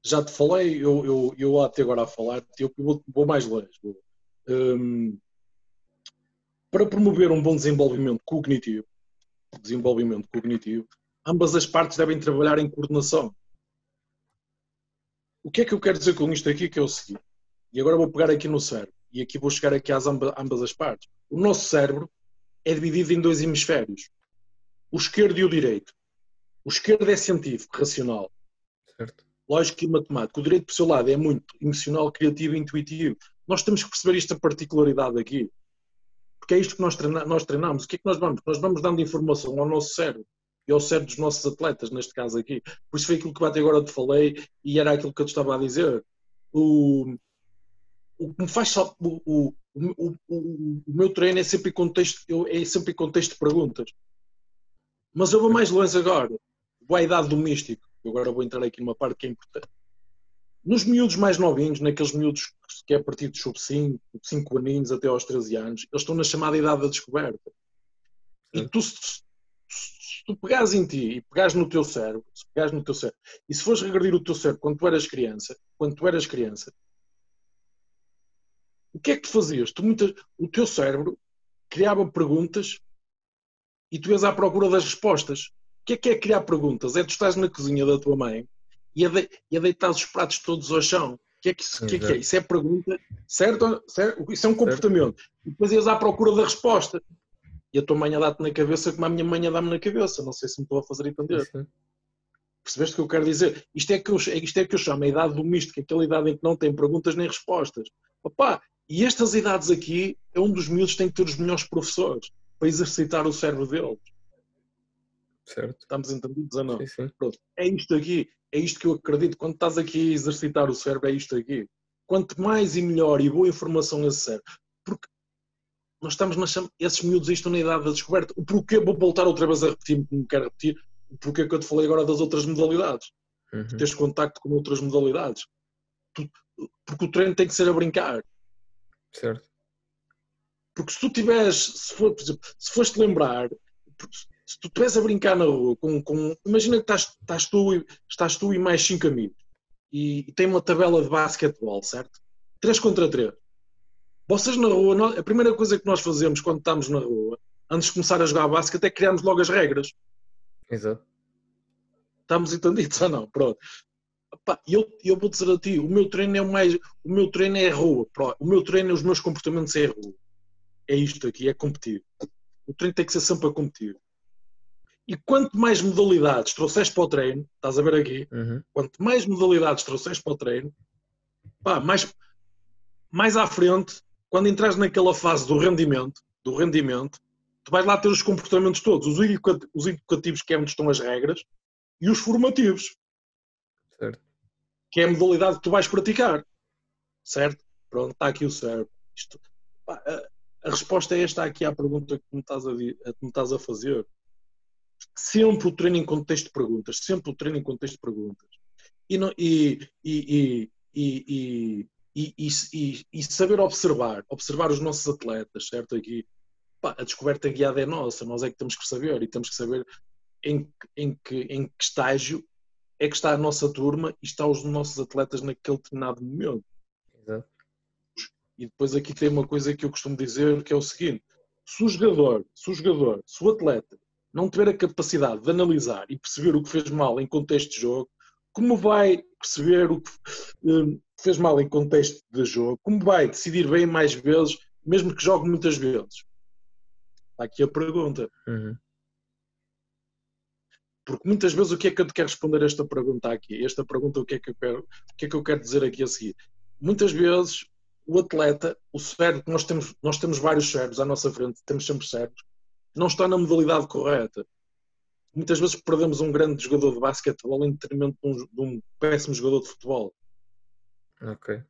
já te falei, eu, eu, eu até agora a falar, eu vou, vou mais longe. Vou. Hum, para promover um bom desenvolvimento cognitivo, desenvolvimento cognitivo, ambas as partes devem trabalhar em coordenação. O que é que eu quero dizer com isto aqui? Que é o seguinte, e agora vou pegar aqui no cérebro, e aqui vou chegar aqui às amba- ambas as partes. O nosso cérebro é dividido em dois hemisférios. o esquerdo e o direito. O esquerdo é científico, racional, Certo. lógico e matemático. O direito, por seu lado, é muito emocional, criativo e intuitivo. Nós temos que perceber esta particularidade aqui. Porque é isto que nós, treina nós treinamos. O que é que nós vamos? Nós vamos dando informação ao nosso cérebro e ao cérebro dos nossos atletas, neste caso aqui. Por isso foi aquilo que até agora te falei e era aquilo que eu te estava a dizer. O, o que me faz. O, o, o, meu treino é sempre em contexto, eu, é sempre em contexto de perguntas. Mas eu vou mais longe agora. Vou à idade do místico. Agora vou entrar aqui numa parte que é importante. Nos miúdos mais novinhos, naqueles miúdos que é a partir dos sub 5, 5 aninhos até aos 13 anos, eles estão na chamada idade da descoberta. E tu, se, se tu pegares em ti e pegares no teu cérebro, se pegares no teu cérebro, e se fores regredir o teu cérebro quando tu eras criança, quando tu eras criança, o que é que tu fazias? Tu, o teu cérebro criava perguntas e tu ias à procura das respostas. O que é que é criar perguntas? É tu estás na cozinha da tua mãe e a, de, e a deitar os pratos todos ao chão. O que é que isso, que é, que é? Isso é pergunta, certo? certo? Isso é um comportamento. E depois ias à procura da resposta. E a tua mãe a dá-te na cabeça como a minha mãe a dá-me na cabeça. Não sei se me estou a fazer entender. Sim. Percebeste o que eu quero dizer? Isto é que eu, isto é que eu chamo a idade do misto, que é aquela idade em que não tem perguntas nem respostas. Opa, e estas idades aqui é um dos miúdos que tem que ter os melhores professores para exercitar o cérebro deles. Certo. Estamos entendidos ou não? Sim, sim. Pronto. É isto aqui, é isto que eu acredito. Quando estás aqui a exercitar o cérebro, é isto aqui. Quanto mais e melhor e boa informação cérebro. Porque nós estamos na chama, esses miúdos estão na idade da descoberta. O porquê, vou voltar outra vez a repetir, como quero repetir, o porquê que eu te falei agora das outras modalidades. Uhum. Teres contacto com outras modalidades. Porque o treino tem que ser a brincar. Certo. Porque se tu tiveres, se, for, por exemplo, se foste lembrar, se tu estiveres a brincar na rua com, com imagina que estás, estás, tu, estás tu e mais cinco amigos e, e tem uma tabela de basquetebol, certo? 3 contra 3. Vocês na rua, a primeira coisa que nós fazemos quando estamos na rua, antes de começar a jogar basquete, é criarmos logo as regras. Exato. Estamos entendidos ou não? Pronto. E eu, eu vou dizer a ti, o meu treino é o mais. O meu treino é a rua. O meu treino, os meus comportamentos é a rua. É isto aqui, é competir. O treino tem que ser sempre a competir. E quanto mais modalidades trouxeste para o treino, estás a ver aqui, uhum. quanto mais modalidades trouxeste para o treino, pá, mais, mais à frente, quando entras naquela fase do rendimento, do rendimento, tu vais lá ter os comportamentos todos, os educativos, que é onde estão as regras, e os formativos. Certo. Que é a modalidade que tu vais praticar. Certo? Pronto, está aqui o cérebro. Isto, pá, a, a, resposta é esta aqui à pergunta que me estás a, que me estás a fazer sempre o treino em contexto de perguntas, sempre o treino em contexto de perguntas. E, não, e, e, e, e, saber observar, observar os nossos atletas, certo? Aqui, pá, a descoberta guiada é nossa, nós é que temos que saber e temos que saber em, em, que, em que estágio é que está a nossa turma e estão os nossos atletas naquele determinado momento. Exato. E depois aqui tem uma coisa que eu costumo dizer que é o seguinte: se o jogador, se o jogador, se o atleta não tiver a capacidade de analisar e perceber o que fez mal em contexto de jogo, como vai perceber o que um, fez mal em contexto de jogo? Como vai decidir bem mais vezes, mesmo que jogue muitas vezes? Está aqui a pergunta. Uhum. Porque muitas vezes o que é que eu te quero responder a esta pergunta aqui? Esta pergunta, o que é que eu quero, o que é que eu quero dizer aqui a seguir? Muitas vezes o atleta, o cérebro, nós temos, nós temos vários cérebros à nossa frente, temos sempre cérebros, não está na modalidade correta. Muitas vezes perdemos um grande jogador de basquetebol em detrimento de um, de um péssimo jogador de futebol. Ok.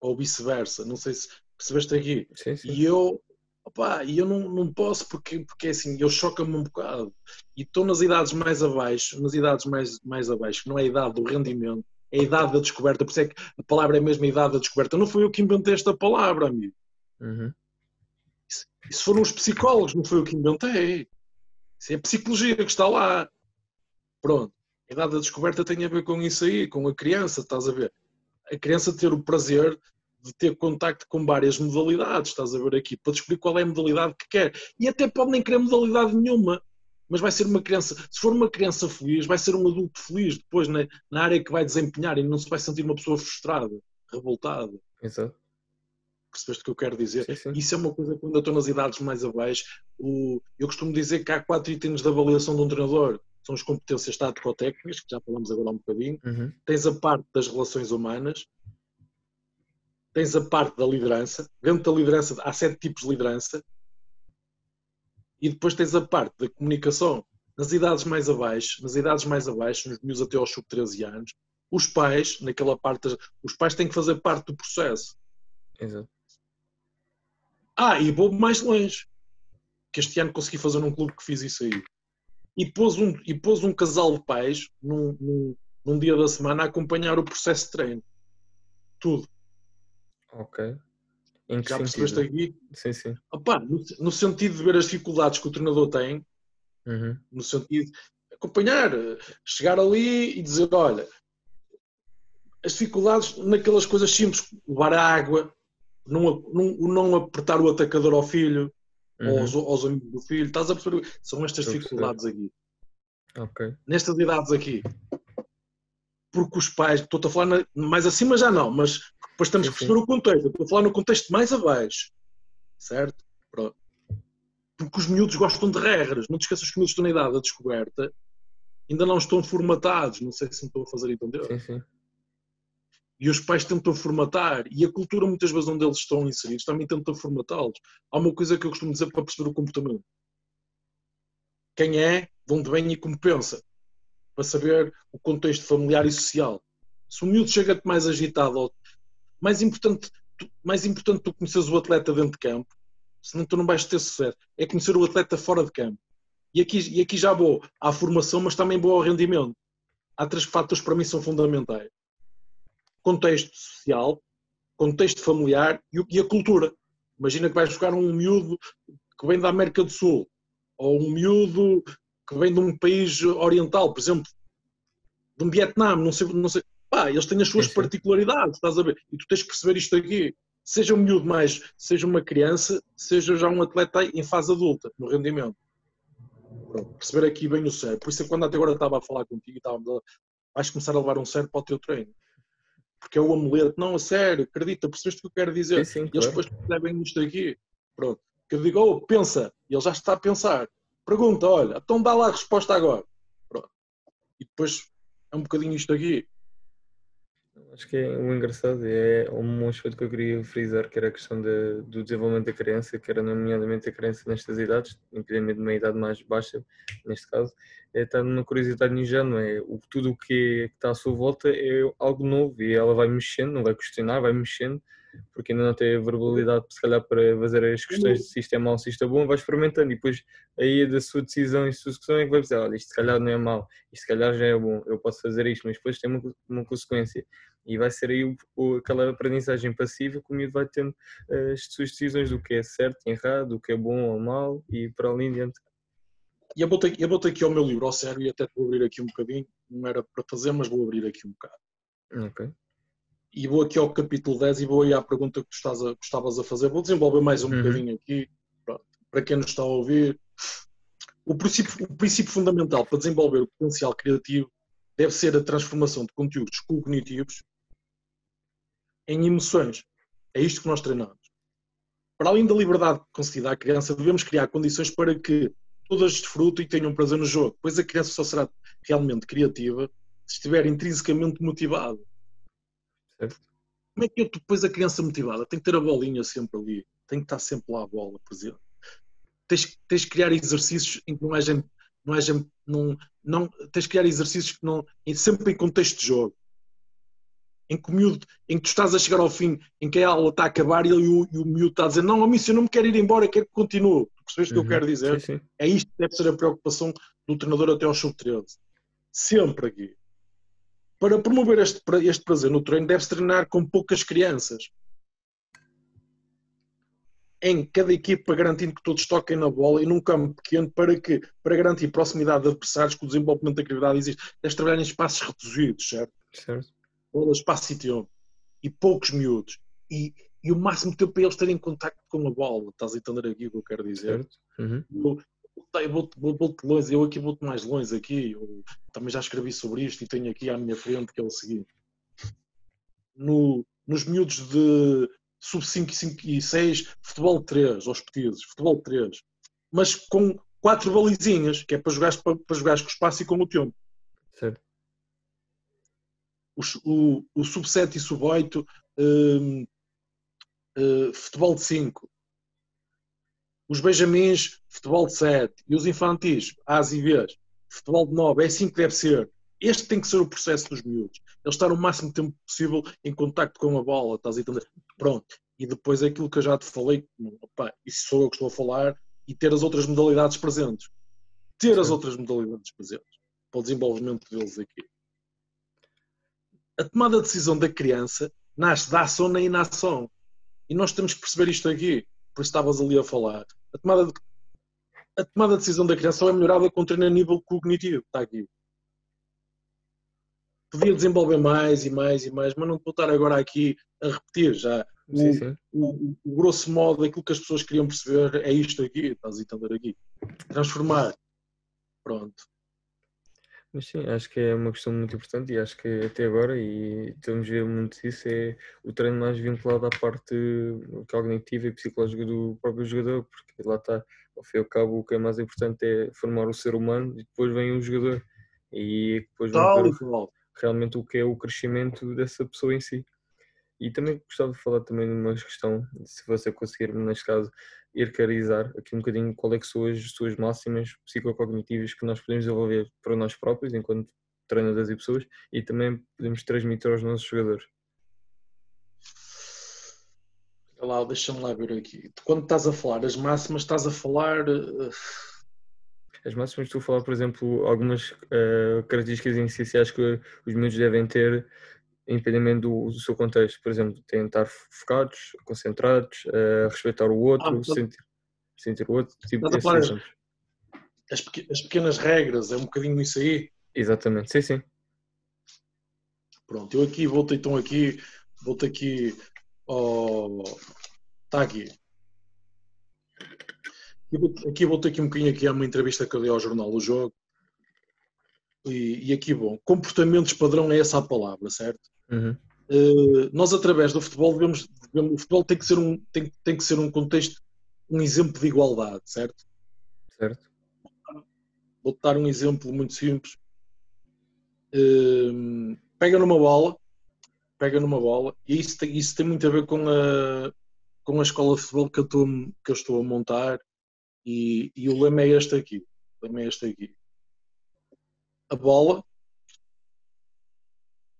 Ou vice-versa. Não sei se percebeste aqui. Sim, sim. E eu, opa, e eu não, não posso porque, porque assim, eu choca-me um bocado. E estou nas idades mais abaixo, nas idades mais, mais abaixo, que não é a idade do rendimento, é a idade da descoberta. Por isso é que a palavra é mesmo a idade da descoberta. Não fui eu que inventei esta palavra, amigo. Uhum. Isso foram os psicólogos, não foi eu que inventei. Isso é a psicologia que está lá. Pronto. A idade da descoberta tem a ver com isso aí, com a criança, estás a ver? A criança ter o prazer de ter contacto com várias modalidades, estás a ver aqui, para descobrir qual é a modalidade que quer. E até pode nem querer modalidade nenhuma, mas vai ser uma criança, se for uma criança feliz, vai ser um adulto feliz depois na, na área que vai desempenhar e não se vai sentir uma pessoa frustrada, revoltada. Exato. Percebeste o que eu quero dizer? Sim, sim. Isso é uma coisa que quando eu estou nas idades mais abaixo, o, eu costumo dizer que há quatro itens de avaliação de um treinador. São as competências tático-técnicas, que já falamos agora há um bocadinho. Uhum. Tens a parte das relações humanas. Tens a parte da liderança. Dentro da liderança há sete tipos de liderança. E depois tens a parte da comunicação. Nas idades mais abaixo, nas idades mais abaixo, nos meus até aos sub 13 anos, os pais, naquela parte, os pais têm que fazer parte do processo. Exato. Ah, e vou mais longe. Que este ano consegui fazer num clube que fiz isso aí. E pôs um, e pôs um casal de pais num, num, num dia da semana a acompanhar o processo de treino. Tudo. Ok. Em que Já sentido? percebeste aqui? Sim, sim. Opá, no, no sentido de ver as dificuldades que o treinador tem, Uhum. no sentido de acompanhar, chegar ali e dizer, olha, as dificuldades naquelas coisas simples, levar água, não, não, não apertar o atacador ao filho, Uhum. ou aos, aos amigos do filho, estás a perceber? São estas Estou dificuldades aqui, Ok. nestas idades aqui. Porque os pais, estou-te a falar na- mais acima já não, mas depois temos que perceber o contexto. Estou a falar no contexto mais abaixo, certo? Pronto. Porque os miúdos gostam de regras. Não te esqueças que os miúdos estão na idade da descoberta, ainda não estão formatados. Não sei se me estou a fazer entender. Sim, sim. E os pais tentam formatar. E a cultura, muitas vezes, onde eles estão inseridos, também tentam formatá-los. Há uma coisa que eu costumo dizer para perceber o comportamento. Quem é, de onde vem e como pensa. Para saber o contexto familiar e social. Se o miúdo chega-te mais agitado, mais importante, mais importante tu conheces o atleta dentro de campo, senão tu não vais ter sucesso. É conhecer o atleta fora de campo. E aqui, e aqui já vou à formação, mas também vou ao rendimento. Há três fatores para mim são fundamentais contexto social, contexto familiar e, a cultura. Imagina que vais jogar um miúdo que vem da América do Sul, ou um miúdo que vem de um país oriental, por exemplo, de um Vietnã, não sei, não sei. Pá, eles têm as suas particularidades, estás a ver? E tu tens que perceber isto aqui. Seja um miúdo mais, seja uma criança, seja já um atleta em fase adulta, no rendimento. Pronto, perceber aqui bem o sério. Por isso é que quando até agora estava a falar contigo, estávamos a, vais começar a levar um sério para o teu treino. Porque é o amuleto. Não, a sério, acredita, percebeste o que eu quero dizer? Sim, sim, E eles claro. depois percebem isto aqui. Pronto. Que eu digo, oh, pensa. E ele já está a pensar. Pergunta, olha, então dá lá a resposta agora. Pronto. E depois é um bocadinho isto aqui. Acho que é o engraçado é um aspecto que eu queria frisar, que era a questão de- do desenvolvimento da criança, que era nomeadamente a criança nestas idades, de uma idade mais baixa, neste caso, é estar numa curiosidade ingênua, é o, tudo o que está à sua volta é algo novo e ela vai mexendo, não vai questionar, vai mexendo, porque ainda não tem a verbalidade, se calhar, para fazer as questões de se isto é mau, se isto é bom, vai experimentando e depois aí da sua decisão e sua discussão é que vai dizer, olha, isto se calhar não é mau, isto se calhar já é bom, eu posso fazer isto, mas depois tem uma, uma consequência. E vai ser aí o, o- aquela aprendizagem passiva que o miúdo vai tendo eh, as suas decisões do que é certo e errado, do que é bom ou mau e para ali em diante. E eu botei, eu botei aqui ao meu livro, ao sério, e até vou abrir aqui um bocadinho. Não era para fazer, mas vou abrir aqui um bocado. Ok. E vou aqui ao capítulo 10 e vou aí à pergunta que tu estás a- que estavas a fazer. Vou desenvolver mais um Uhum. bocadinho aqui. Pronto. Para quem nos está a ouvir, o princípio, o princípio fundamental para desenvolver o potencial criativo deve ser a transformação de conteúdos cognitivos em emoções. É isto que nós treinamos. Para além da liberdade concedida à criança, devemos criar condições para que todas desfrutem e tenham prazer no jogo, pois a criança só será realmente criativa se estiver intrinsecamente motivada. Certo. Como é que eu depois a criança motivada? Tem que ter a bolinha sempre ali, tem que estar sempre lá a bola presente. Tens, tens que criar exercícios em que não haja, não haja não, não, tens que criar exercícios que não, em- sempre em contexto de jogo. Em que, o miúdo, em que tu estás a chegar ao fim, em que a aula está a acabar e, o, e o miúdo está a dizer: Não, amigo, eu não me quero ir embora, quero que continue. Tu percebeste o que eu Uhum. quero dizer? Sim, sim. É isto que deve ser a preocupação do treinador até ao sub-13. Sempre aqui. Para promover este, este prazer no treino, deve-se treinar com poucas crianças. Em cada equipa, garantindo que todos toquem na bola e num campo pequeno, para que para garantir proximidade de adversários, que o desenvolvimento da criatividade existe. Deves trabalhar em espaços reduzidos, certo? Certo. bola, espaço e tempo. E poucos miúdos. E, e o máximo tempo para eles terem contacto com a bola. Estás a entender aqui o que eu quero dizer? Certo. Uhum. Eu, vou-te vou, vou-te longe, eu aqui vou-te mais longe aqui. Eu também já escrevi sobre isto e tenho aqui à minha frente que é o seguinte. No, nos miúdos de sub-5 e 6, futebol 3, aos petizes, futebol 3. Mas com quatro balizinhas, que é para jogar, para, para jogar com o espaço e com o tempo. Certo. O, o, o sub-7 e sub-8, um, uh, futebol de 5. Os benjamins, futebol de 7. E os infantis, A's e B's, futebol de 9. É assim que deve ser. Este tem que ser o processo dos miúdos. Eles estar o máximo tempo possível em contacto com a bola, estás a entender? Pronto. E depois é aquilo que eu já te falei, opa, isso sou eu que estou a falar, e ter as outras modalidades presentes. Ter as outras modalidades presentes para o desenvolvimento deles aqui. A tomada de decisão da criança nasce da ação na inação. E nós temos que perceber isto aqui. Por isso estavas ali a falar. A tomada de, a tomada de decisão da criança só é melhorada com treino a nível cognitivo. Está aqui. Podia desenvolver mais e mais e mais, mas não vou estar agora aqui a repetir já. O, Sim, sim. o, o grosso modo, aquilo que as pessoas queriam perceber é isto aqui, estás a entender aqui. Transformar. Pronto. Mas sim, acho que é uma questão muito importante e acho que até agora, e estamos a ver muito disso, é o treino mais vinculado à parte cognitiva e psicológica do próprio jogador, porque lá está, ao fim e ao cabo, o que é mais importante é formar o ser humano e depois vem o jogador. E depois Tal vamos realmente o que é o crescimento dessa pessoa em si. E também gostava de falar também de uma questão, se você conseguir, neste caso, hierarquizar aqui um bocadinho qual é que são as suas máximas psicocognitivas que nós podemos desenvolver para nós próprios, enquanto treinadores e pessoas, e também podemos transmitir aos nossos jogadores. Lá, deixa-me lá ver aqui. Quando estás a falar as máximas, estás a falar. eh, As máximas, estou a falar, por exemplo, algumas eh, características essenciais que os miúdos devem ter, independentemente do, do seu contexto. Por exemplo, têm de estar focados, concentrados, eh, respeitar o outro, Ah, sentir, sentir o outro, tipo as, peque- as pequenas regras, é um bocadinho isso aí. Exatamente, sim, sim. Pronto, eu aqui voltei então aqui, voltei aqui ao. Está aqui. Aqui voltei aqui um bocadinho aqui a uma entrevista que eu dei ao jornal O Jogo. E, e aqui, bom, comportamentos padrão é essa a palavra, certo? Uhum. Eh, nós através do futebol devemos, devemos- o futebol tem que ser um tem, tem que ser um contexto um exemplo de igualdade certo Certo? vou dar um exemplo muito simples Eh, pega numa bola pega numa bola e isso tem, isso tem muito a ver com a com a escola de futebol que eu estou que eu estou a montar e, e o lema é este aqui o lema é este aqui a bola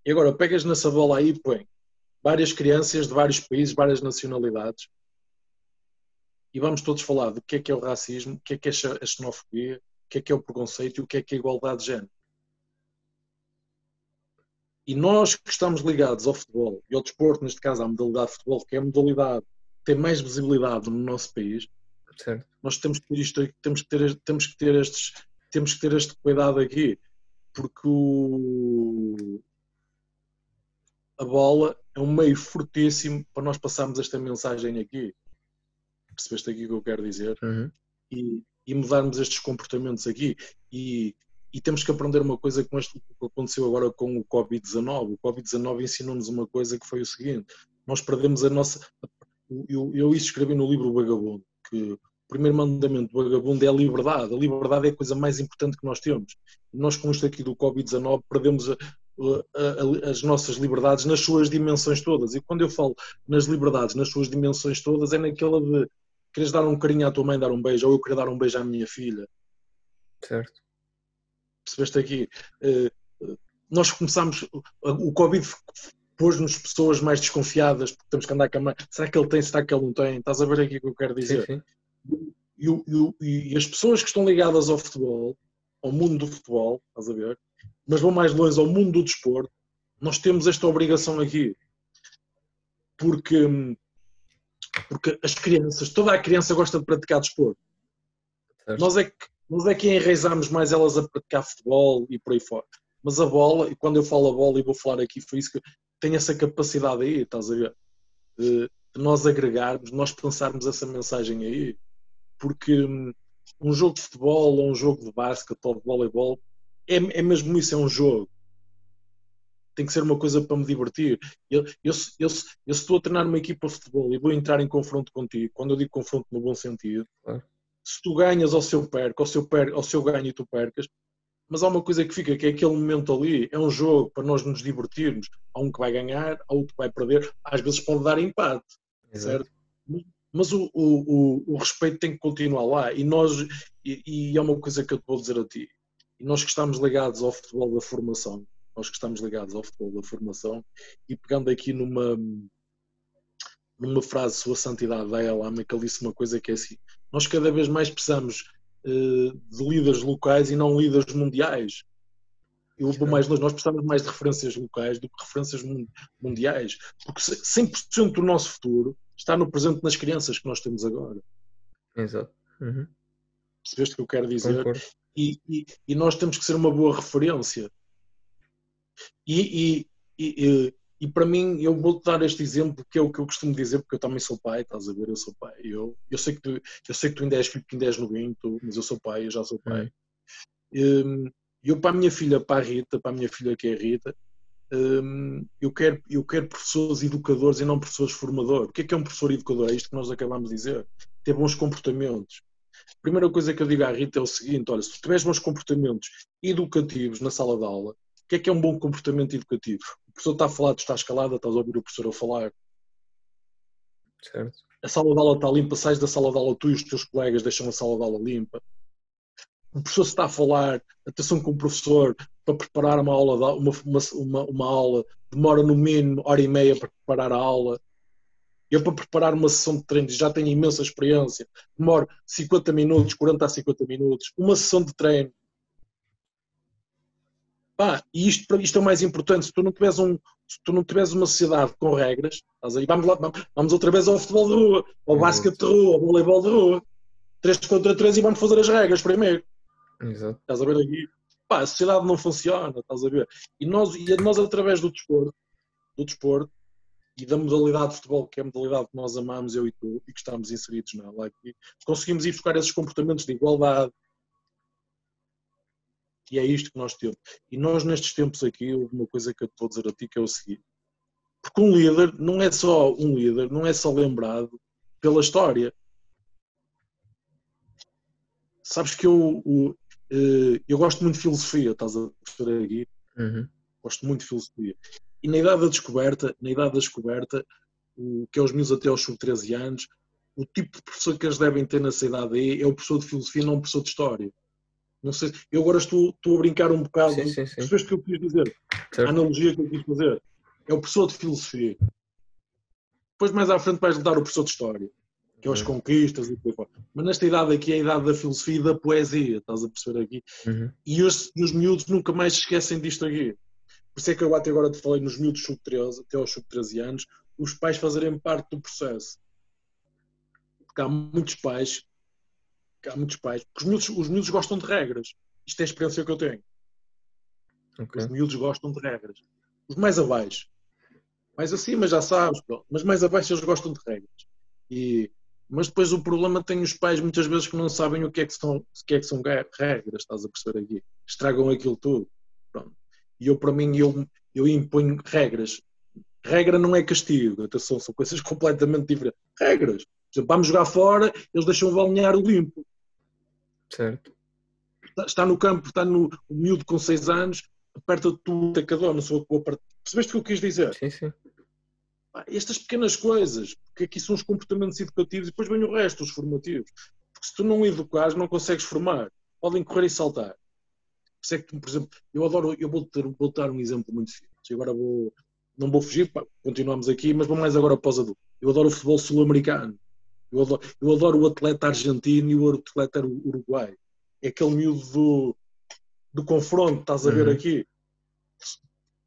e agora pegas nessa bola aí e põe várias crianças de vários países, várias nacionalidades e vamos todos falar do que é que é o racismo, o que é que é a xenofobia, o que é que é o preconceito e o que é que é a igualdade de género. E nós que estamos ligados ao futebol e ao desporto, neste caso à modalidade de futebol, que é a modalidade que tem mais visibilidade no nosso país, Certo. nós temos que ter isto, temos que ter, temos que ter estes, temos que ter este cuidado aqui, porque o, a bola é um meio fortíssimo para nós passarmos esta mensagem aqui. Percebeste aqui o que eu quero dizer? Uhum. E, e mudarmos estes comportamentos aqui. E, e temos que aprender uma coisa com este, o que aconteceu agora com o Covid-19. O Covid-19 ensinou-nos uma coisa que foi o seguinte: nós perdemos a nossa. Eu, eu isso escrevi no livro O Vagabundo, que o primeiro mandamento do vagabundo é a liberdade. A liberdade é a coisa mais importante que nós temos. Nós, com isto aqui do Covid-19, perdemos a, as nossas liberdades nas suas dimensões todas. E quando eu falo nas liberdades, nas suas dimensões todas, é naquela de queres dar um carinho à tua mãe, dar um beijo, ou eu queria dar um beijo à minha filha. Certo. Percebeste aqui? Uh, nós começámos. O Covid pôs-nos pessoas mais desconfiadas, porque temos que andar com a mãe. Será que ele tem? Será que ele não tem? Estás a ver aqui o que eu quero dizer? Sim, sim. E, e, e, as pessoas que estão ligadas ao futebol, ao mundo do futebol, estás a ver? Mas vão mais longe ao mundo do desporto, nós temos esta obrigação aqui. Porque, porque as crianças, toda a criança gosta de praticar desporto. Certo. Nós é, que, nós é que enraizamos mais elas a praticar futebol e por aí fora. Mas a bola, e quando eu falo a bola, e vou falar aqui, foi isso que tem essa capacidade aí, estás a ver? De, de nós agregarmos, nós pensarmos essa mensagem aí. Porque um jogo de futebol ou um jogo de basquete ou de voleibol é, é mesmo isso, é um jogo. tem que ser uma coisa para me divertir. Eu, eu, eu, eu, se estou a treinar uma equipa de futebol e vou entrar em confronto contigo, quando eu digo confronto no bom sentido, se tu ganhas ou se eu perco, ou se eu, perco, ou se eu ganho e tu percas, mas há uma coisa que fica, que é aquele momento ali, é um jogo para nós nos divertirmos. Há um que vai ganhar, há outro que vai perder, às vezes pode dar empate, Exato. certo? Mas o, o, o, o, respeito tem que continuar lá e nós, e, e, é uma coisa que eu te vou dizer a ti, e nós que estamos ligados ao futebol da formação, nós que estamos ligados ao futebol da formação, e pegando aqui numa, numa frase Sua Santidade da Elama, que ele disse uma coisa que é assim: nós cada vez mais precisamos uh, de líderes locais e não líderes mundiais. Eu vou mais longe, nós precisamos mais de referências locais do que referências mundiais, porque 100% do nosso futuro está no presente nas crianças que nós temos agora. Exato. Uhum. Percebeste o que eu quero dizer? E, e, e, nós temos que ser uma boa referência. E, e, e para mim, eu vou-te dar este exemplo, que é o que eu costumo dizer, porque eu também sou pai, estás a ver? Eu sou pai. Eu, eu, sei, que tu, eu sei que tu ainda és filho, que ainda és novinho, mas eu sou pai, eu já sou pai. Hum. Eu, para a minha filha, para a Rita, para a minha filha que é a Rita, hum, eu, quero, eu quero professores educadores e não professores formadores. O que é que é um professor educador? É isto que nós acabamos de dizer. Ter bons comportamentos. A primeira coisa que eu digo à Rita é o seguinte: olha, se tu tiveres bons comportamentos educativos na sala de aula, o que é que é um bom comportamento educativo? O professor está a falar, tu estás calada, estás a ouvir o professor a falar. Certo. A sala de aula está limpa, sais da sala de aula, tu e os teus colegas deixam a sala de aula limpa. O professor está a falar, atenção com o professor, para preparar uma aula, uma, uma, uma aula, demora no mínimo hora e meia para preparar a aula. Eu, para preparar uma sessão de treino, já tenho imensa experiência, demora 50 minutos, 40 a 50 minutos. Uma sessão de treino Pá, e isto, isto é o mais importante. Se tu não tiveres, um, se tu não tiveres uma sociedade com regras, estás aí, vamos, lá, vamos outra vez ao futebol de rua, ao basquete de rua, ao voleibol de rua. 3 contra 3 e vamos fazer as regras primeiro. Exato. Estás a ver aqui? Pá, a sociedade não funciona, estás a ver? E nós, e nós através do desporto, do desporto e da modalidade de futebol, que é a modalidade que nós amamos, eu e tu, e que estamos inseridos nela aqui, conseguimos ir buscar esses comportamentos de igualdade, e é isto que nós temos. E nós, nestes tempos aqui, uma coisa que eu te vou dizer a ti, que é o seguinte. Porque um líder não é só um líder, não é só lembrado pela história. Sabes que eu, eu, eh, eu gosto muito de filosofia, estás a perceber aqui? Uhum. Gosto muito de filosofia. E na idade da descoberta, na idade da descoberta, o, que é os meus até aos sub 13 anos, o tipo de professor que eles devem ter nessa idade aí é o professor de filosofia, não o professor de história. Não sei, eu agora estou, estou a brincar um bocado. Sim, sim, sim. Percebeste o que eu quis dizer? Certo. A analogia que eu quis fazer. É o professor de filosofia. Depois, mais à frente, vais dar o professor de história, que é as uhum. conquistas e depois. Mas nesta idade aqui é a idade da filosofia e da poesia, estás a perceber aqui? Uhum. E, os, e os miúdos nunca mais se esquecem disto aqui. Por isso é que eu até agora te falei nos miúdos sub-13, até aos sub-13 anos, os pais fazerem parte do processo. Porque há muitos pais há muitos pais, porque os miúdos, os miúdos gostam de regras. Isto é a experiência que eu tenho. Okay. Os miúdos gostam de regras. Os mais abaixo. Mais acima já sabes, mas mais abaixo eles gostam de regras. E, mas depois o problema tem os pais muitas vezes que não sabem o que é que são, o que é que são regras, estás a perceber aqui. Estragam aquilo tudo. E eu, para mim, eu, eu imponho regras. Regra não é castigo, atenção, são coisas completamente diferentes. Regras. Por exemplo, vamos jogar fora, eles deixam o balneário limpo. Certo. Está, no campo, está no o miúdo com 6 anos, aperta-te o tacador, não sou a Percebeste o que eu quis dizer? Sim, sim. Estas pequenas coisas, porque aqui são os comportamentos educativos e depois vem o resto, os formativos. Porque se tu não educares, não consegues formar. Podem correr e saltar. Isso é que, por exemplo, eu adoro, eu vou, ter, vou dar um exemplo muito simples. Agora vou, não vou fugir, pá, continuamos aqui, mas vamos mais agora pós adulto. Eu adoro o futebol sul-americano. Eu adoro, eu adoro o atleta argentino e o atleta uruguai. É aquele miúdo do, do confronto, estás a ver uhum. aqui?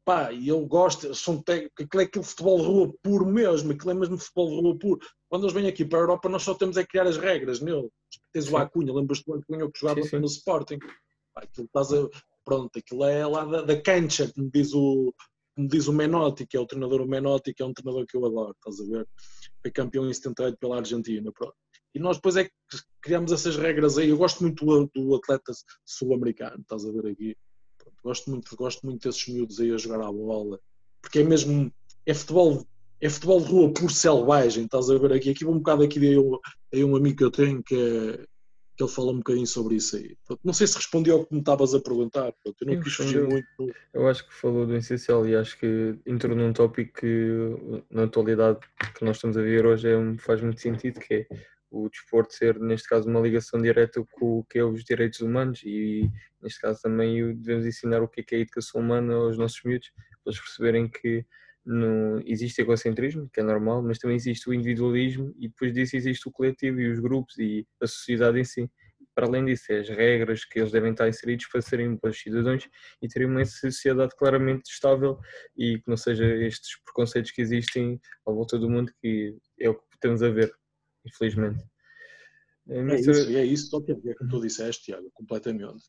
Pá, e eu gosto, são aquilo é aquele futebol de rua puro mesmo, aquilo é mesmo futebol de rua puro. Quando eles vêm aqui para a Europa, nós só temos é criar as regras nele. Tens o Acunha, lembras-te do Acunha que jogava sim, sim. no Sporting? Aquilo estás a, pronto, aquilo é lá da, da cancha, como diz o, como diz o Menotti, que é o treinador o Menotti, que é um treinador que eu adoro, estás a ver? foi campeão em 78 pela Argentina. Pronto. E nós depois é que criamos essas regras aí. Eu gosto muito do, do atleta sul-americano, estás a ver aqui. Pronto. gosto muito, gosto muito desses miúdos aí a jogar à bola, porque é mesmo, é futebol, é futebol de rua por selvagem, estás a ver aqui, aqui um bocado aqui de um, um amigo que eu tenho que é, que ele fala um bocadinho sobre isso aí. Não sei se respondi ao que me estavas a perguntar, eu não Sim, quis fugir muito. Eu acho que falou do essencial e acho que entrou num tópico que na atualidade que nós estamos a ver hoje é, faz muito sentido, que é o desporto ser, neste caso, uma ligação direta com o que é os direitos humanos e, neste caso, também devemos ensinar o que é, que é a educação humana aos nossos miúdos, para eles perceberem que não existe egocentrismo, que é normal, mas também existe o individualismo e depois disso existe o coletivo e os grupos e a sociedade em si. Para além disso, é as regras que eles devem estar inseridos para serem bons cidadãos e terem uma sociedade claramente estável e que não seja estes preconceitos que existem à volta do mundo, que é o que temos a ver, infelizmente. É, é isso, é isso, só que é como tu disseste, Tiago, completamente.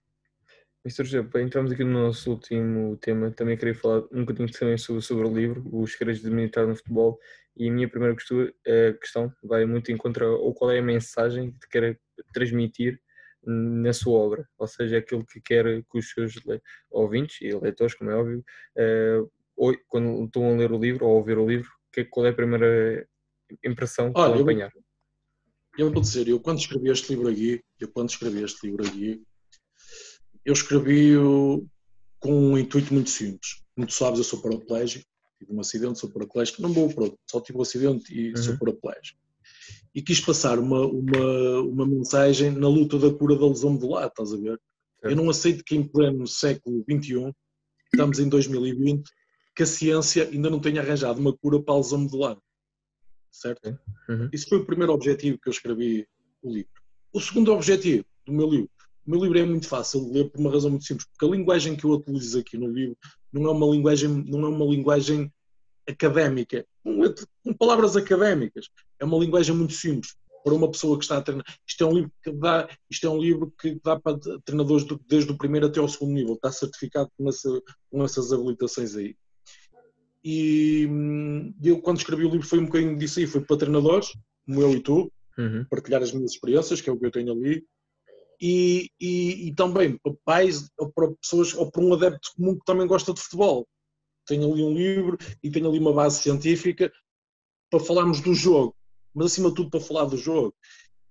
Mr. José, entramos aqui no nosso último tema. Também queria falar um bocadinho também sobre, sobre o livro, Os Segredos de Militar no Futebol. E a minha primeira questão vai muito em contra, ou qual é a mensagem que quer transmitir na sua obra, ou seja, aquilo que quer que os seus ouvintes e leitores, como é óbvio, ou, quando estão a ler o livro ou a ouvir o livro, que, qual é a primeira impressão que Olha, vão apanhar? Eu, eu vou dizer, eu quando escrevi este livro aqui, eu quando escrevi este livro aqui, eu escrevi-o com um intuito muito simples. Como tu sabes, eu sou paraplégico, tive um acidente, sou paraplégico, não vou pronto, só tive um acidente e uhum. sou paraplégico. E quis passar uma, uma, uma mensagem na luta da cura da lesão medular, estás a ver? Eu não aceito que em pleno século XXI, estamos em 2020, que a ciência ainda não tenha arranjado uma cura para a lesão medular. Certo? Uhum. Isso foi o primeiro objetivo que eu escrevi o livro. O segundo objetivo do meu livro o meu livro é muito fácil de ler por uma razão muito simples, porque a linguagem que eu utilizo aqui no livro não é uma linguagem, não é uma linguagem académica, com palavras académicas. É uma linguagem muito simples para uma pessoa que está a treinar. Isto é um livro que dá, isto é um livro que dá para treinadores desde o primeiro até ao segundo nível. Está certificado com, essa, com essas habilitações aí. E hum, eu, quando escrevi o livro, foi um bocadinho disso aí. Foi para treinadores, como eu e tu, uhum. partilhar as minhas experiências, que é o que eu tenho ali e, e, e, também para pais ou para pessoas ou para um adepto comum que também gosta de futebol. Tenho ali um livro e tenho ali uma base científica para falarmos do jogo, mas acima de tudo para falar do jogo.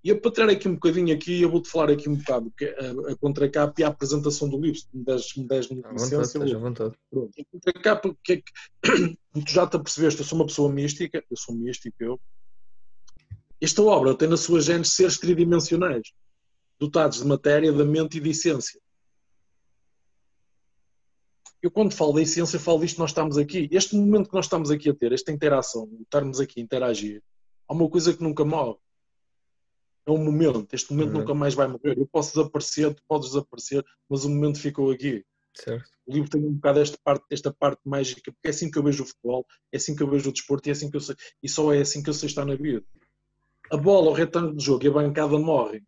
E eu, para tirar aqui um bocadinho aqui, eu vou-te falar aqui um bocado é a, a contracapa e a apresentação do livro, se me des, me des licença. Vontade, vontade. Pronto. A contracapa, que é que, tu já te apercebeste, eu sou uma pessoa mística, eu sou místico, eu. Esta obra tem na sua gênese seres tridimensionais dotados de matéria, da mente e de essência. Eu quando falo da essência, falo disto nós estamos aqui. Este momento que nós estamos aqui a ter, esta interação, estarmos aqui a interagir, há uma coisa que nunca morre. É um momento. Este momento uhum. nunca mais vai morrer. Eu posso desaparecer, tu podes desaparecer, mas o momento ficou aqui. Certo. O livro tem um bocado esta parte, esta parte mágica, porque é assim que eu vejo o futebol, é assim que eu vejo o desporto e é assim que eu sei, e só é assim que eu sei estar na vida. A bola, o retângulo de jogo e a bancada morrem.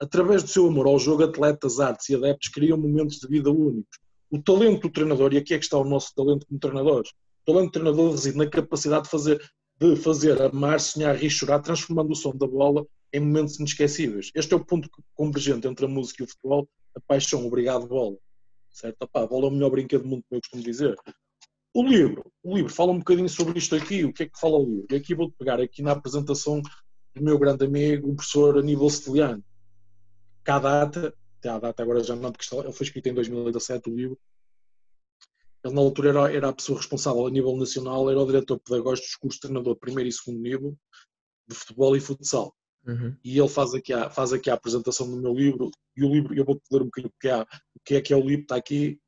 Através do seu amor ao jogo, atletas, artes e adeptos criam momentos de vida únicos. O talento do treinador, e aqui é que está o nosso talento como treinadores, o talento do treinador reside na capacidade de fazer, de fazer amar, sonhar, rir, chorar, transformando o som da bola em momentos inesquecíveis. Este é o ponto convergente entre a música e o futebol, a paixão, obrigado bola. Certo? A bola é o melhor brinquedo do mundo, como eu costumo dizer. O livro, o livro fala um bocadinho sobre isto aqui, o que é que fala o livro? E aqui vou pegar aqui na apresentação do meu grande amigo, o professor Aníbal Steliano cá a data, a data agora já não, porque ele foi escrito em 2017, o livro, ele na altura era, era a pessoa responsável a nível nacional, era o diretor pedagógico dos cursos de treinador primeiro e segundo nível de futebol e futsal. Uhum. E ele faz aqui, a, faz aqui a apresentação do meu livro, e o livro, eu vou-te ler um bocadinho o que, é, o que é que é o livro, está aqui.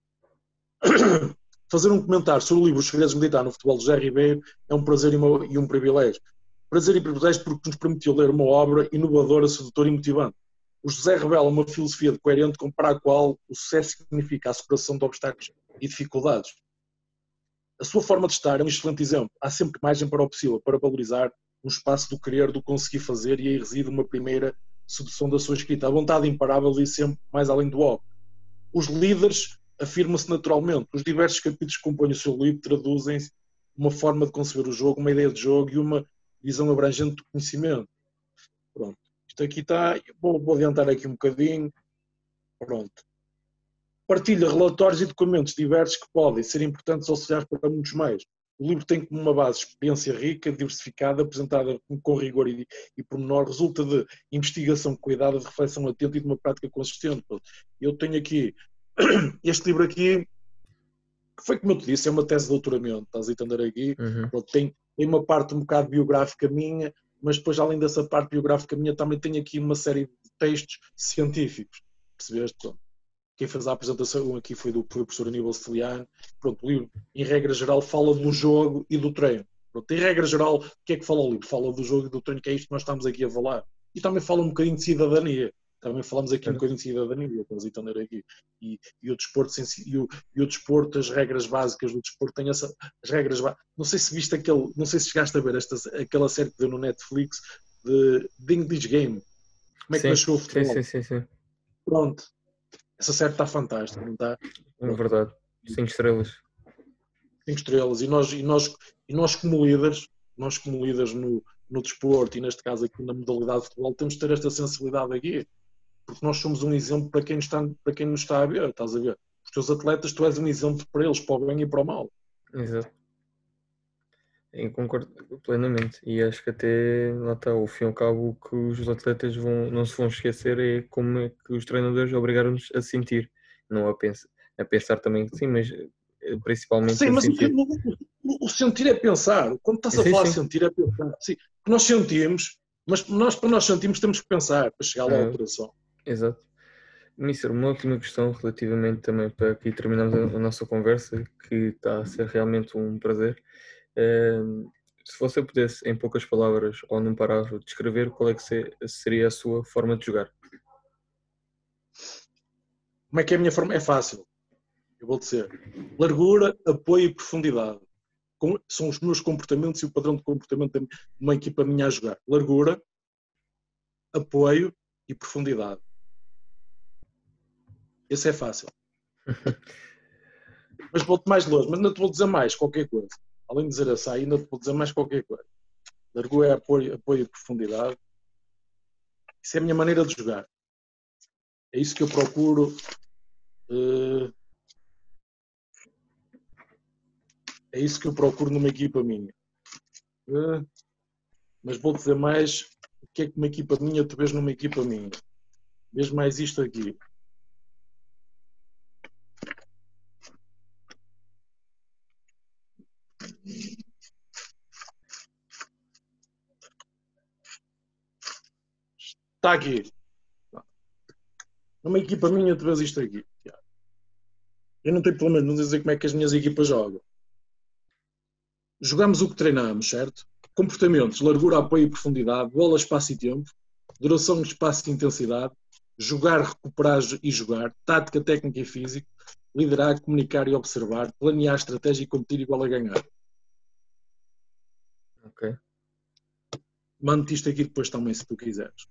Fazer um comentário sobre o livro Os Segredos de Militar no Futebol de José Ribeiro é um prazer e, uma, e um privilégio. Prazer e privilégio porque nos permitiu ler uma obra inovadora, sedutora e motivante o José revela uma filosofia coerente para a qual o sucesso significa a superação de obstáculos e dificuldades. A sua forma de estar é um excelente exemplo. Há sempre margem para o possível, para valorizar um espaço do querer, do conseguir fazer, e aí reside uma primeira sedução da sua escrita. A vontade imparável e sempre mais além do óbvio. Os líderes afirmam-se naturalmente. Os diversos capítulos que compõem o seu livro traduzem uma forma de conceber o jogo, uma ideia de jogo e uma visão abrangente do conhecimento. Pronto. Isto aqui está. Vou, vou adiantar aqui um bocadinho. Pronto. partilha relatórios e documentos diversos que podem ser importantes auxiliares para muitos mais. O livro tem como uma base experiência rica, diversificada, apresentada com rigor e, e pormenor, resulta de investigação cuidada, de reflexão atenta e de uma prática consistente. Eu tenho aqui, este livro aqui, que foi como eu te disse, é uma tese de doutoramento, estás a entender aqui? Uhum. Tem, tem uma parte um bocado biográfica minha, mas depois, além dessa parte biográfica minha, também tenho aqui uma série de textos científicos. Percebeste? Pronto. Quem fez a apresentação aqui foi, do, professor Aníbal Celiano. Pronto, o livro, em regra geral, fala do jogo e do treino. Pronto, em regra geral, o que é que fala o livro? Fala do jogo e do treino, que é isto que nós estamos aqui a falar. E também fala um bocadinho de cidadania. Também falamos aqui um bocadinho de cidadania, estás a entender aqui. E, e, o desporto, e, o, e o desporto, as regras básicas do desporto têm essa, as regras Não sei se viste aquele, não sei se chegaste a ver esta, aquela série que deu no Netflix de, de English Game. Como é que sim, nasceu o futebol? Sim, sim, sim, sim. Pronto. Essa série está fantástica, não está? É verdade. Cinco estrelas. Cinco estrelas. E nós, e nós, e nós como líderes, nós como líderes no, no desporto e neste caso aqui na modalidade de futebol, temos de ter esta sensibilidade aqui. Porque nós somos um exemplo para quem, está, para quem nos está a ver, estás a ver? Os teus atletas, tu és um exemplo para eles, para o bem e para o mal. Exato. Eu concordo plenamente. E acho que até lá está, ao fim e ao cabo, o que os atletas vão, não se vão esquecer é como é que os treinadores obrigaram-nos a sentir, não a pensar, a pensar também que sim, mas eh, principalmente sim, mas sentir. O, o, sentir é pensar. Quando estás a sim, falar sim. sentir é pensar. Sim, nós sentimos, mas nós, para nós sentirmos temos que pensar para chegar lá à operação. Exato. Mister, uma última questão relativamente também para aqui terminarmos a, nossa conversa, que está a ser realmente um prazer se você pudesse, em poucas palavras ou num parágrafo, descrever qual é que seria a sua forma de jogar? Como é que é a minha forma? É fácil. Eu vou dizer. Largura, apoio e profundidade. São os meus comportamentos e o padrão de comportamento de uma equipa minha a jogar. Largura, apoio e profundidade. Esse é fácil. mas vou-te mais longe, mas não te vou dizer mais qualquer coisa além de dizer essa, ainda te vou dizer mais qualquer coisa. Largou é apoio, apoio e profundidade. Isso é a minha maneira de jogar. É isso que eu procuro. Uh, é isso que eu procuro numa equipa minha. Uh, mas vou dizer mais o que é que uma equipa minha tu vês numa equipa minha. Vês mais isto aqui. Está aqui. Numa equipa minha, tu vês isto aqui. Eu não tenho problema de dizer como é que as minhas equipas jogam. Jogamos o que treinamos, certo? Comportamentos, largura, apoio e profundidade, bola, espaço e tempo, duração, espaço e intensidade, jogar, recuperar e jogar, tática, técnica e físico, liderar, comunicar e observar, planear estratégia e competir igual a ganhar. Ok. Mando-te isto aqui depois também, se tu quiseres.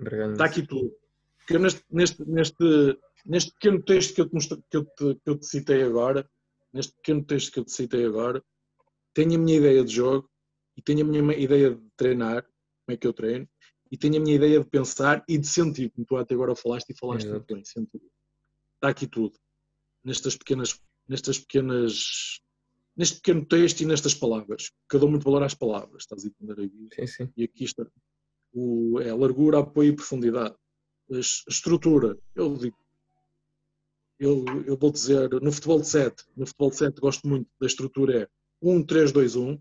Obrigado. Está aqui tudo. Porque neste, neste, neste, neste pequeno texto que eu, te mostrei, que, eu te, que eu te citei agora, neste pequeno texto que eu te citei agora, tenho a minha ideia de jogo e tenho a minha ideia de treinar, como é que eu treino, e tenho a minha ideia de pensar e de sentir, como tu até agora falaste e falaste muito bem, sentir. Está aqui tudo. Nestas pequenas, nestas pequenas, neste pequeno texto e nestas palavras, que eu dou muito valor às palavras, estás a entender aqui? Sim, sim. E aqui está, o, é largura, apoio e profundidade. A estrutura, eu digo, eu, eu vou dizer, no futebol de 7, no futebol de 7 gosto muito da estrutura é 1-3-2-1.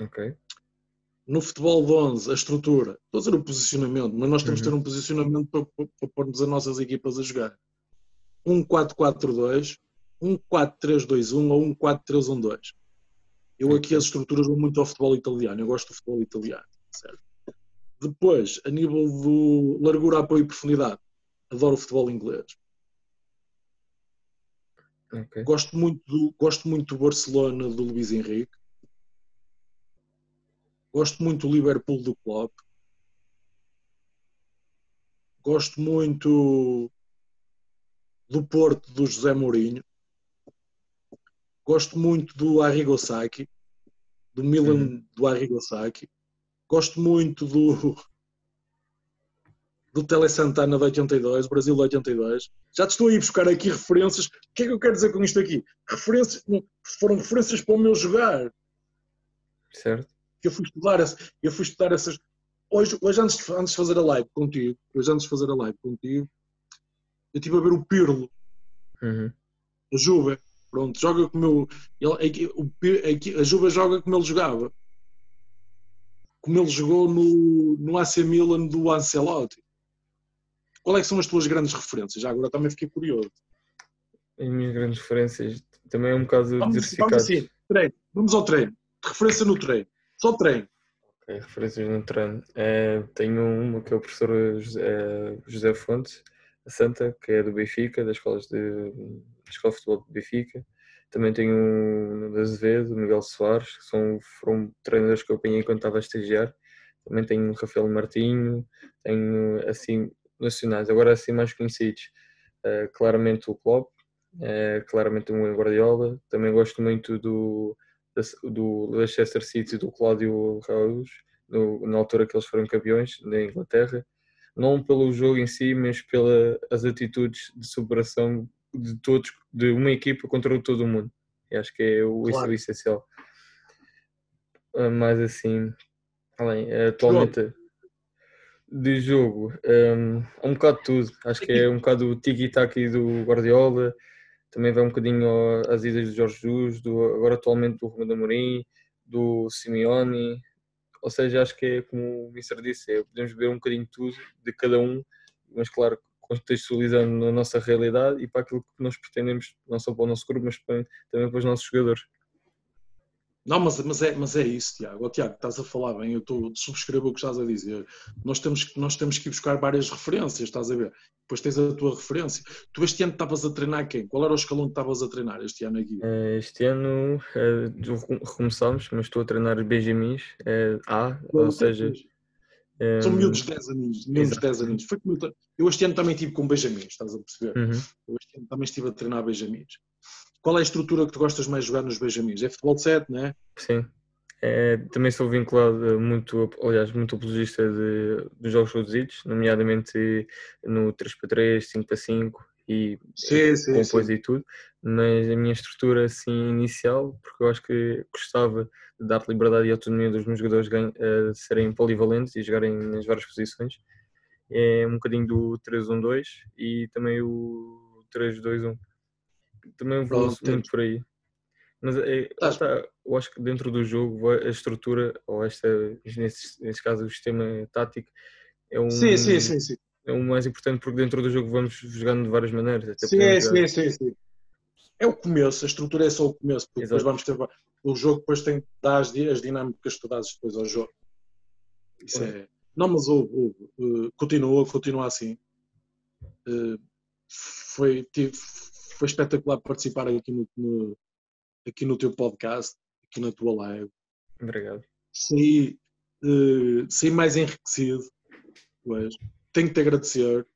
Ok. No futebol de 11, a estrutura, estou a dizer o posicionamento, mas nós temos uhum. de ter um posicionamento para, para, para pormos as nossas equipas a jogar. 1-4-4-2, 1-4-3-2-1 ou 1-4-3-1-2. Eu aqui as estruturas vão muito ao futebol italiano, eu gosto do futebol italiano, certo? Depois, a nível do largura, apoio e profundidade, adoro o futebol inglês. Okay. Gosto, muito do, gosto muito do Barcelona do Luís Henrique. Gosto muito do Liverpool do Klopp. Gosto muito do Porto do José Mourinho. Gosto muito do Arrigo Sacchi, do Milan uhum. do Arrigo Sacchi. Gosto muito do do Tele Santana de 82, Brasil de 82. Já te estou a ir buscar aqui referências. O que é que eu quero dizer com isto aqui? Referências, foram referências para o meu jogar. Certo. Eu fui estudar, eu fui estudar essas. Hoje, hoje antes, de, antes de fazer a live contigo, hoje antes de fazer a live contigo, eu estive a ver o Pirlo, Uhum. a Juve. Pronto, joga como eu. Ele, o, a Juve joga como ele jogava. Como ele jogou no, no AC Milan do Ancelotti. Qual é que são as tuas grandes referências? Já agora também fiquei curioso. As minhas grandes referências também é um bocado Vamos, diversificado. vamos assim, treino. Vamos ao treino. Referência no treino. Só treino. Ok, referências no treino. Eh, tenho uma que é o professor José, eh, José Fontes, a Santa, que é do Benfica, das escolas de, de Futebol de Benfica. Também tenho o Nuno Azevedo, o Miguel Soares, que são, foram treinadores que eu apanhei quando estava a estagiar. Também tenho o Rafael Martinho, tenho assim nacionais, agora assim mais conhecidos. Eh, claramente o Klopp, eh, claramente o Guardiola. Também gosto muito do, do Leicester City do Cláudio Raul, no- na altura que eles foram campeões da Inglaterra. Não pelo jogo em si, mas pelas atitudes de superação de todos, de uma equipa contra todo o mundo. E acho que é o, isso é o Claro. essencial. Ah, Mais assim, além, atualmente de jogo, é um bocado de tudo. Acho que é um bocado o tiki-taki do Guardiola, também vai um bocadinho às idas do Jorge Jesus, do, agora atualmente do Romano Amorim, do Simeone. Ou seja, acho que é como o Mister disse, é, podemos ver um bocadinho de tudo de cada um, mas claro, contextualizando na nossa realidade e para aquilo que nós pretendemos, não só para o nosso grupo, mas também para os nossos jogadores. Não, mas, mas, é, mas é isso, Tiago. Ó, Tiago, estás a falar bem, eu estou, subscrevo o que estás a dizer. Nós temos, que- nós temos que ir buscar várias referências, estás a ver? Depois tens a tua referência. Tu este ano estavas a treinar quem? Qual era o escalão que estavas a treinar este ano aqui? Eh, Este ano eh, recom- recomeçámos, mas estou a treinar Benjamins eh, A, ou seja, São eh, miúdos de 10 aninhos, miúdos de exato. 10 aninhos. Foi como eu, te- eu este ano também estive com Benjamins, estás a perceber? uhum. Eu este ano também estive a treinar Benjamins. Qual é a estrutura que tu gostas mais de jogar nos Benjamins? É futebol de 7, não é? Sim. Eh, também sou vinculado muito, aliás, muito apologista de, dos jogos reduzidos, nomeadamente no 3x3, 5x5 e Sim, sim, apoio sim. e tudo, mas a minha estrutura assim inicial, porque eu acho que gostava de dar liberdade e autonomia dos meus jogadores eh, serem polivalentes e jogarem nas várias posições, é um bocadinho do 3-1-2 e também o 3-2-1. Também Pronto, muito por aí. Mas é, está, eu acho que dentro do jogo a estrutura, ou esta, neste, neste caso o sistema tático, é um, Sim, sim, sim, sim. é o mais importante porque dentro do jogo vamos jogando de várias maneiras. Até Sim, sim, sim, sim. É o começo, a estrutura é só o começo, porque depois Exato. vamos ter. O jogo depois tem que dar as, di- as dinâmicas que tu dás depois ao jogo. Isso é. Não, mas houve, houve, continua, continua assim. Eh, foi, tive- foi espetacular participar aqui no, no- aqui no teu podcast, aqui na tua live. Obrigado. Saí, eh, saí mais enriquecido. Pois. Tenho que te agradecer.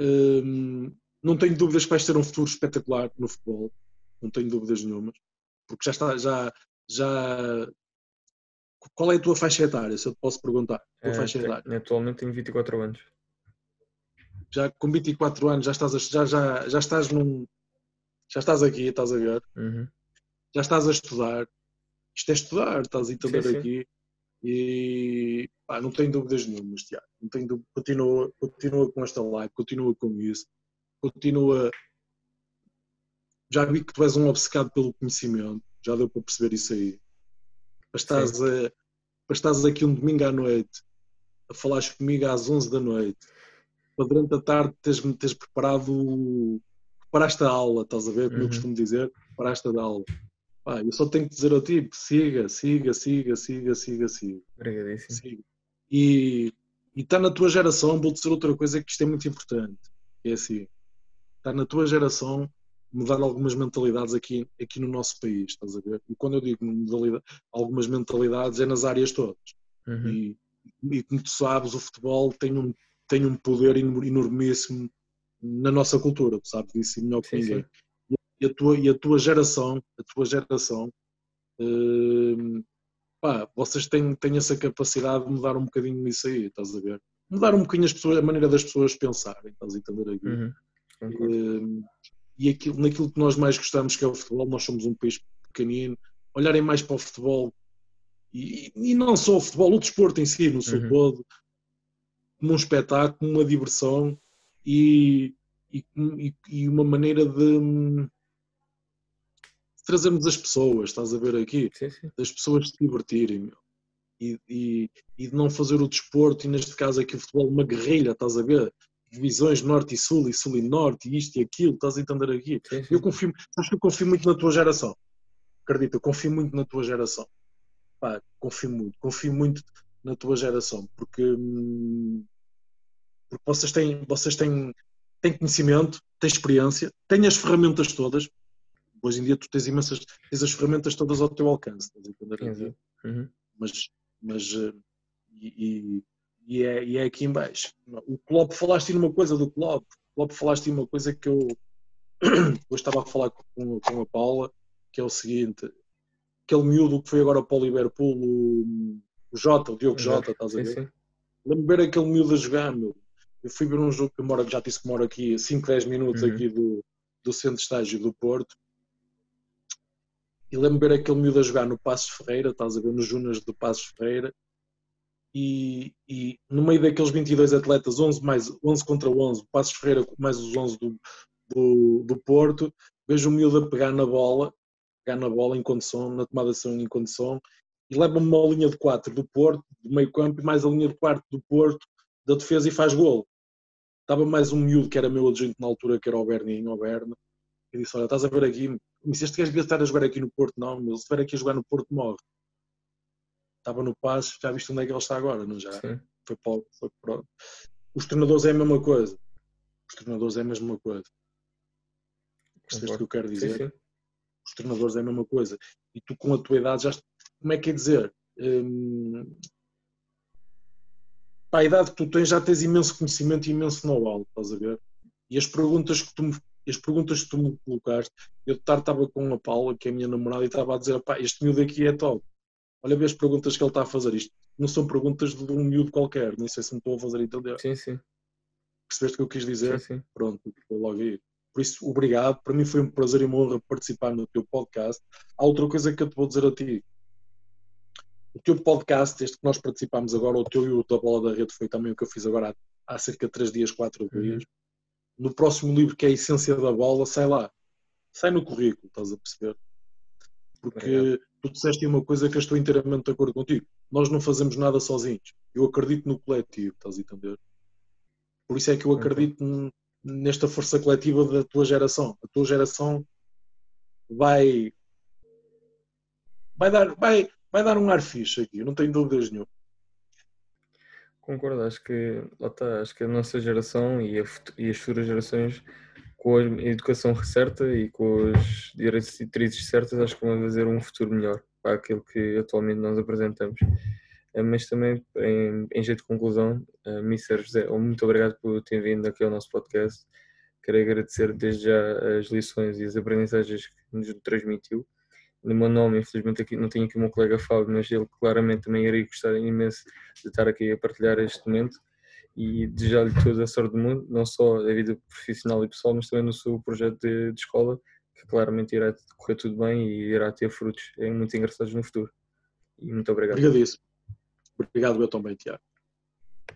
Hum, não tenho dúvidas que vais ter um futuro espetacular no futebol. Não tenho dúvidas nenhumas. Porque já está, já, já. Qual é a tua faixa etária, se eu te posso perguntar? Tua Eh, tenho- atualmente tenho 24 anos. Já com 24 anos já estás, a- já, já, já estás num. Já estás aqui, estás a ver? Uhum. já estás a estudar. Isto é estudar, estás a entender Sim, sim. aqui. E pá, não tenho dúvidas nenhumas, Tiago. Não tenho dú- continua, continua com esta live, continua com isso, continua. Já vi que tu és um obcecado pelo conhecimento, já deu para perceber isso aí. Para estás, a, para estás aqui um domingo à noite a falares comigo às 11 da noite, para durante a tarde teres, teres preparado, preparaste a aula, estás a ver, como eu Uhum. costumo dizer, preparaste a aula. Pá, eu só tenho que dizer ao tipo, siga, siga, siga, siga, siga, siga. Obrigadíssimo. siga. E está na tua geração, vou dizer outra coisa que isto é muito importante. É assim, está na tua geração mudar algumas mentalidades aqui, aqui no nosso país, estás a ver? E quando eu digo algumas mentalidades é nas áreas todas. Uhum. E, e como tu sabes, o futebol tem um, tem um poder enor- enormíssimo na nossa cultura, tu sabes disso melhor que Sim, ninguém. sim. E a tua, e a tua geração, a tua geração, hum, pá, vocês têm, têm essa capacidade de mudar um bocadinho isso aí, estás a ver? mudar um bocadinho as pessoas, a maneira das pessoas pensarem, estás a entender aqui? Uhum. Uh, e aquilo, naquilo que nós mais gostamos, que é o futebol, nós somos um país pequenino, olharem mais para o futebol e, e não só o futebol, o desporto em si, no seu Uhum. todo, como um espetáculo, uma diversão e, e, e- uma maneira de, de trazermos as pessoas, estás a ver aqui? Sim, sim. das pessoas se divertirem meu. E, e, e de não fazer o desporto, e neste caso aqui o futebol, uma guerrilha, estás a ver? Divisões norte e sul, e sul e norte, e isto e aquilo, estás a entender aqui? Eu confio, sabes que eu confio muito na tua geração. Acredita, eu confio muito na tua geração. Pá, confio muito, confio muito na tua geração, porque, hum, porque vocês têm, vocês têm, têm conhecimento, têm experiência, têm as ferramentas todas. Hoje em dia tu tens imensas, tens as ferramentas todas ao teu alcance, estás a entender. Uhum. mas, mas eh, e, e- e é, e é aqui em baixo. O Klopp, falaste numa coisa do Klopp, o Klopp falaste numa coisa que eu hoje estava a falar com, com a Paula, que é o seguinte, aquele miúdo que foi agora para o Liverpool, o, o Jota, o Diogo Jota, estás a ver? sim. Lembro-me ver aquele miúdo a jogar, meu. Eu fui ver um jogo que eu moro, já disse que moro aqui 5, 10 minutos Uhum. aqui do, do centro de estágio do Porto. E lembro-me ver aquele miúdo a jogar no Passos Ferreira, estás a ver, nos Junas do Passos Ferreira. E, e no meio daqueles 22 atletas, 11, mais, 11 contra 11, Passos Ferreira mais os 11 do, do, do Porto, vejo o miúdo a pegar na bola, pegar na bola em condição, na tomada de ação em condição, e leva-me uma linha de 4 do Porto, do meio campo, e mais a linha de 4 do Porto, da defesa e faz gol. Estava mais um miúdo que era meu adjunto na altura, que era o Berninho, o Berna, e disse, olha, estás a ver aqui, disse, este gajo devia estar a jogar aqui no Porto, não, meu, se estiver aqui a jogar no Porto, morre. Estava no passo, já viste onde é que ele está agora, não já? Sim. Foi para, foi para Os treinadores é a mesma coisa. Os treinadores é a mesma coisa. Percebeste o que eu quero Sim, dizer? sim. Os treinadores é a mesma coisa. E tu, com a tua idade, já. Como é que é dizer? Hum, para a idade que tu tens, já tens imenso conhecimento e imenso know-how, estás a ver? E as perguntas que tu me, as perguntas que tu me colocaste, eu de tarde estava com a Paula, que é a minha namorada, e estava a dizer: pá, este miúdo aqui é top. Olha bem as perguntas que ele está a fazer. Isto não são perguntas de um miúdo qualquer, nem sei se me estou a fazer entender. Sim, sim. Percebeste o que eu quis dizer? Sim, sim. Pronto, foi logo aí. Por isso, obrigado. Para mim foi um prazer e uma honra participar no teu podcast. Há outra coisa que eu te vou dizer a ti. O teu podcast, este que nós participámos agora, o teu e o da Bola da Rede, foi também o que eu fiz agora há, há cerca de 3 dias, 4 Uhum. dias. No próximo livro, que é a Essência da Bola, sai lá. Sai no currículo, estás a perceber? Porque Obrigado. Tu disseste uma coisa que eu estou inteiramente de acordo contigo. Nós não fazemos nada sozinhos. Eu acredito no coletivo, estás a entender? Por isso é que eu acredito n- nesta força coletiva da tua geração. A tua geração vai vai dar, vai, vai dar um ar fixe aqui, eu não tenho dúvidas nenhuma. Concordo, acho que lá está, acho que a nossa geração e, a e as futuras gerações com a educação certa e com as diretrizes certas, acho que vão fazer um futuro melhor para aquilo que atualmente nós apresentamos. Eh, Mas também, em, em jeito de conclusão, eh, Mr. José, muito obrigado por ter vindo aqui ao nosso podcast. Quero agradecer desde já as lições e as aprendizagens que nos transmitiu. No meu nome, infelizmente aqui, não tenho aqui o meu colega Fábio, mas ele claramente também iria gostar imenso de estar aqui a partilhar este momento e desejar-lhe toda a sorte do mundo, não só a vida profissional e pessoal, mas também no seu projeto de, de escola, que claramente irá correr tudo bem e irá ter frutos eh, muito engraçados no futuro. E muito obrigado. Obrigadíssimo. Obrigado eu também, Tiago.